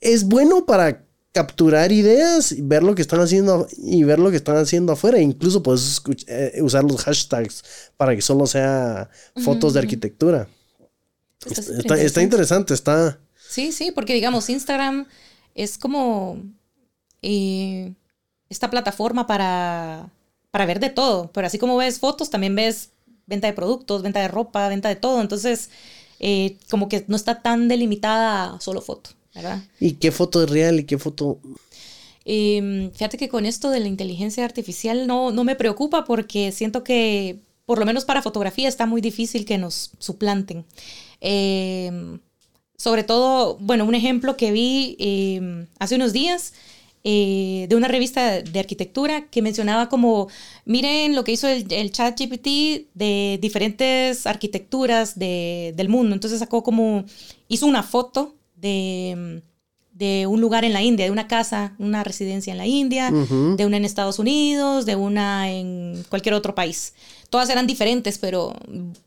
Es bueno para capturar ideas y ver lo que están haciendo y ver lo que están haciendo afuera. Incluso puedes eh, usar los hashtags para que solo sea fotos de arquitectura. Está, interesante, está. Sí, sí, porque digamos, Instagram es como eh, esta plataforma para para ver de todo. Pero así como ves fotos, también ves venta de productos, venta de ropa, venta de todo. Entonces, eh, como que no está tan delimitada a solo foto, ¿verdad? ¿Y qué foto es real y qué foto...? Em, fíjate que con esto de la inteligencia artificial no, no me preocupa porque siento que, por lo menos para fotografía, está muy difícil que nos suplanten. Em, sobre todo, bueno, un ejemplo que vi em, hace unos días eh, de una revista de arquitectura que mencionaba como, miren lo que hizo el, el chat GPT de diferentes arquitecturas del mundo. Entonces sacó como, hizo una foto de, de un lugar en la India, de una casa, una residencia en la India, de una en Estados Unidos, de una en cualquier otro país todas eran diferentes, pero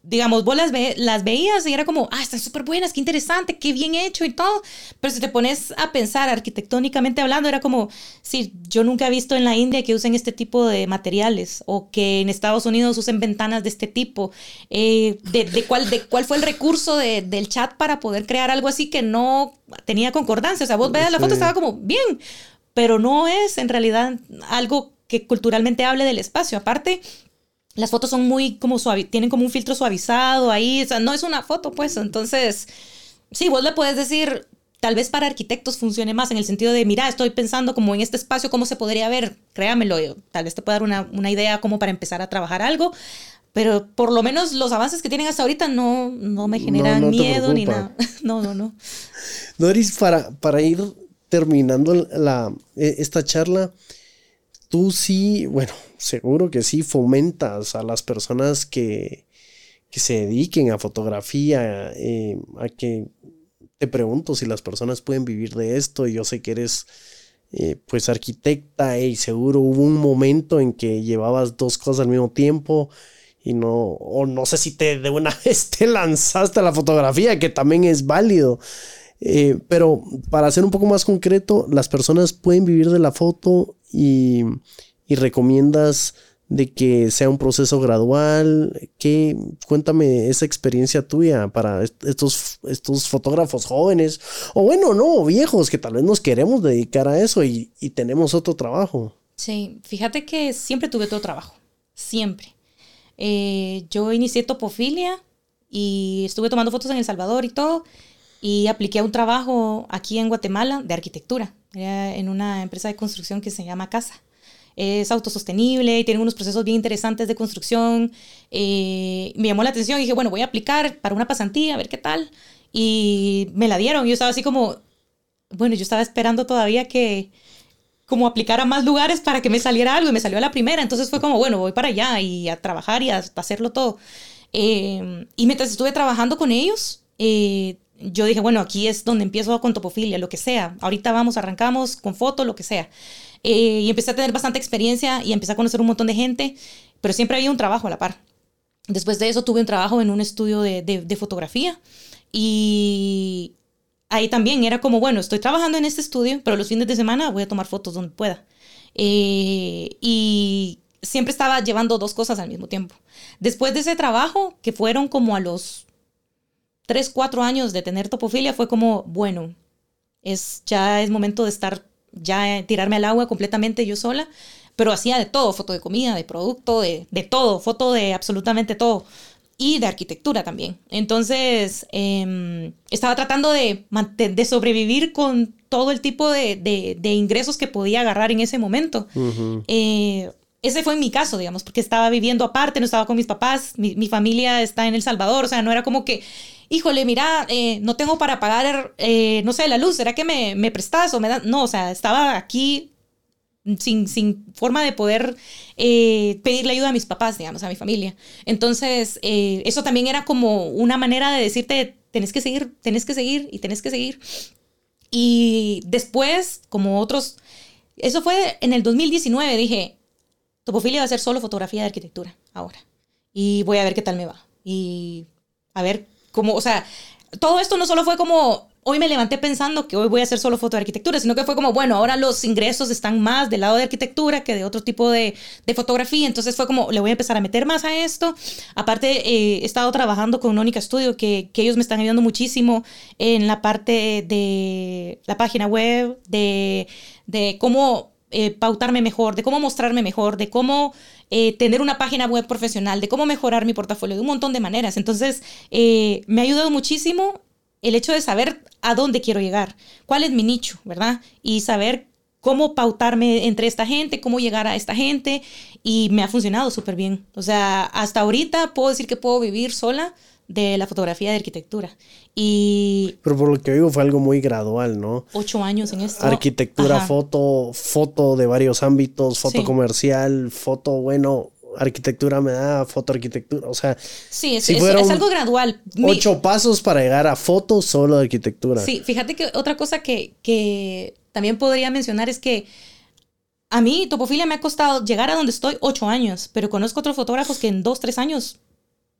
digamos, vos las, las veías y era como, ah, están súper buenas, qué interesante, qué bien hecho y todo. Pero si te pones a pensar arquitectónicamente hablando, era como, sí, yo nunca he visto en la India que usen este tipo de materiales o que en Estados Unidos usen ventanas de este tipo. Eh, de, cuál, de cuál fue el recurso del chat para poder crear algo así que no tenía concordancia. O sea, vos veas la foto, estaba como, bien, pero no es en realidad algo que culturalmente hable del espacio. Aparte, las fotos son muy como suave, tienen como un filtro suavizado ahí, o sea, no es una foto, pues, entonces, sí, vos le puedes decir, tal vez para arquitectos funcione más en el sentido de, mira, estoy pensando como en este espacio, cómo se podría ver, créamelo, tal vez te pueda dar una, una idea como para empezar a trabajar algo, pero por lo menos los avances que tienen hasta ahorita no, no me generan miedo ni nada. no, no, no. Doris, para, para ir terminando la, e, esta charla, tú sí, bueno, seguro que sí fomentas a las personas que, que se dediquen a fotografía, eh, a que te pregunto si las personas pueden vivir de esto. Yo sé que eres eh, pues arquitecta y seguro hubo un momento en que llevabas dos cosas al mismo tiempo y no, o no sé si te de una vez te lanzaste a la fotografía, que también es válido. Eh, pero para ser un poco más concreto, las personas pueden vivir de la foto y, y recomiendas de que sea un proceso gradual. ¿Qué, cuéntame esa experiencia tuya para estos, estos fotógrafos jóvenes, o bueno, no, viejos, que tal vez nos queremos dedicar a eso y, y tenemos otro trabajo. Sí, fíjate que siempre tuve otro trabajo, siempre. Eh, yo inicié topofilia y estuve tomando fotos en El Salvador y todo, y apliqué a un trabajo aquí en Guatemala de arquitectura, en una empresa de construcción que se llama Casa es autosostenible y tienen unos procesos bien interesantes de construcción. Eh, me llamó la atención y dije, bueno, voy a aplicar para una pasantía, a ver qué tal. Y me la dieron. Yo estaba así como, bueno, yo estaba esperando todavía que como aplicar a más lugares para que me saliera algo y me salió a la primera. Entonces fue como, bueno, voy para allá y a trabajar y a, hacerlo todo. Eh, y mientras estuve trabajando con ellos, eh, yo dije, bueno, aquí es donde empiezo con topofilia, lo que sea. Ahorita vamos, arrancamos con foto, lo que sea. Eh, y empecé a tener bastante experiencia y empecé a conocer un montón de gente, pero siempre había un trabajo a la par. Después de eso tuve un trabajo en un estudio de, de, fotografía y ahí también era como, bueno, estoy trabajando en este estudio, pero los fines de semana voy a tomar fotos donde pueda. Eh, y siempre estaba llevando dos cosas al mismo tiempo. Después de ese trabajo, que fueron como a los 3, 4 años de tener topofilia, fue como, bueno, es, ya es momento de estar ya tirarme al agua completamente yo sola, pero hacía de todo, foto de comida, de producto, de, de todo, foto de absolutamente todo y de arquitectura también. Entonces, em, estaba tratando de, de sobrevivir con todo el tipo de, de, ingresos que podía agarrar en ese momento. Eh, ese fue mi caso, digamos, porque estaba viviendo aparte, no estaba con mis papás, mi, mi, familia está en El Salvador, o sea, no era como que híjole, mira, eh, no tengo para pagar, eh, no sé, la luz, ¿será que me, prestas o me das? No, o sea, estaba aquí sin, sin forma de poder eh, pedirle ayuda a mis papás, digamos, a mi familia. Entonces, eso también era como una manera de decirte, tenés que seguir, tenés que seguir y tenés que seguir. Y después, como otros, eso fue en el 2019, dije, Topofilia va a ser solo fotografía de arquitectura ahora. Y voy a ver qué tal me va. Y a ver como, o sea, todo esto no solo fue como, hoy me levanté pensando que hoy voy a hacer solo foto de arquitectura, sino que fue como, bueno, ahora los ingresos están más del lado de arquitectura que de otro tipo de, de fotografía, entonces fue como, le voy a empezar a meter más a esto. Aparte, eh, he estado trabajando con Nónica Studio, que, que ellos me están ayudando muchísimo en la parte de la página web, de, de cómo eh, pautarme mejor, de cómo mostrarme mejor, de cómo eh, tener una página web profesional, de cómo mejorar mi portafolio, de un montón de maneras. Entonces, eh, me ha ayudado muchísimo el hecho de saber a dónde quiero llegar, cuál es mi nicho, ¿verdad? Y saber cómo pautarme entre esta gente, cómo llegar a esta gente, y me ha funcionado súper bien. O sea, hasta ahorita puedo decir que puedo vivir sola de la fotografía de arquitectura. Y... Pero por lo que digo fue algo muy gradual, ¿no? Ocho años en esto. Arquitectura, foto, foto de varios ámbitos, foto comercial, foto, bueno, arquitectura me da foto arquitectura, o sea... Sí, es, es, algo gradual. Ocho pasos para llegar a foto solo de arquitectura. Sí, fíjate que otra cosa que, que también podría mencionar es que a mí Topofilia me ha costado llegar a donde estoy ocho años, pero conozco otros fotógrafos que en dos, tres años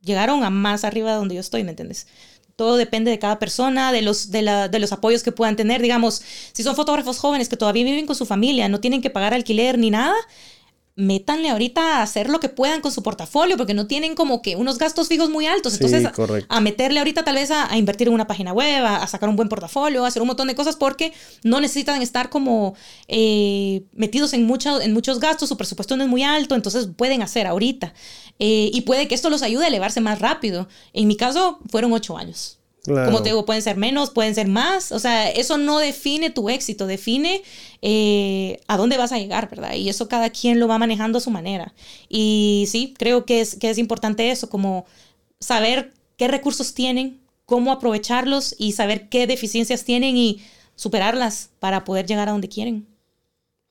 llegaron a más arriba de donde yo estoy, ¿me entiendes? Todo depende de cada persona, de los, de, la, de los apoyos que puedan tener. Digamos, si son fotógrafos jóvenes que todavía viven con su familia, no tienen que pagar alquiler ni nada, métanle ahorita a hacer lo que puedan con su portafolio, porque no tienen como que unos gastos fijos muy altos. Entonces, a, meterle ahorita tal vez a, invertir en una página web, a, sacar un buen portafolio, a hacer un montón de cosas, porque no necesitan estar como eh, metidos en, mucho, en muchos gastos, su presupuesto no es muy alto, entonces pueden hacer ahorita. Eh, y puede que esto los ayude a elevarse más rápido. En mi caso, fueron ocho años. Como te digo, pueden ser menos, pueden ser más. O sea, eso no define tu éxito, define eh, a dónde vas a llegar, ¿verdad? Y eso cada quien lo va manejando a su manera. Y sí, creo que es, que es importante eso, como saber qué recursos tienen, cómo aprovecharlos y saber qué deficiencias tienen y superarlas para poder llegar a donde quieren.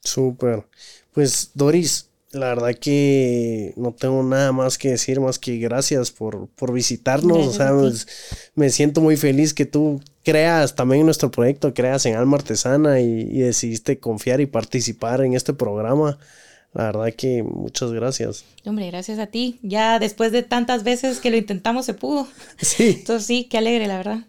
Súper. Pues Doris, la verdad que no tengo nada más que decir más que gracias por, por visitarnos. o sea, pues, me siento muy feliz que tú creas también en nuestro proyecto, creas en Alma Artesana y, decidiste confiar y participar en este programa. La verdad que muchas gracias. Hombre, gracias a ti. Ya después de tantas veces que lo intentamos se pudo. Sí. Entonces sí, qué alegre, la verdad.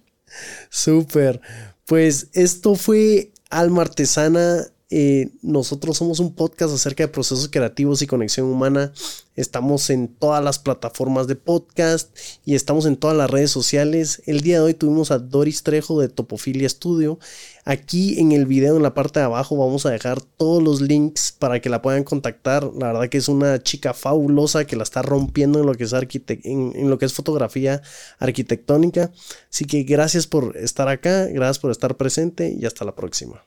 Súper. Pues esto fue Alma Artesana eh, nosotros somos un podcast acerca de procesos creativos y conexión humana. Estamos en todas las plataformas de podcast y estamos en todas las redes sociales. El día de hoy tuvimos a Doris Trejo de Topofilia Studio. Aquí en el video en la parte de abajo vamos a dejar todos los links para que la puedan contactar. La verdad que es una chica fabulosa que la está rompiendo en lo que es, en lo que es fotografía arquitectónica. Así que gracias por estar acá, gracias por estar presente y hasta la próxima.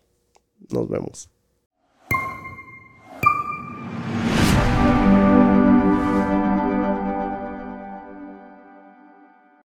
Nos vemos.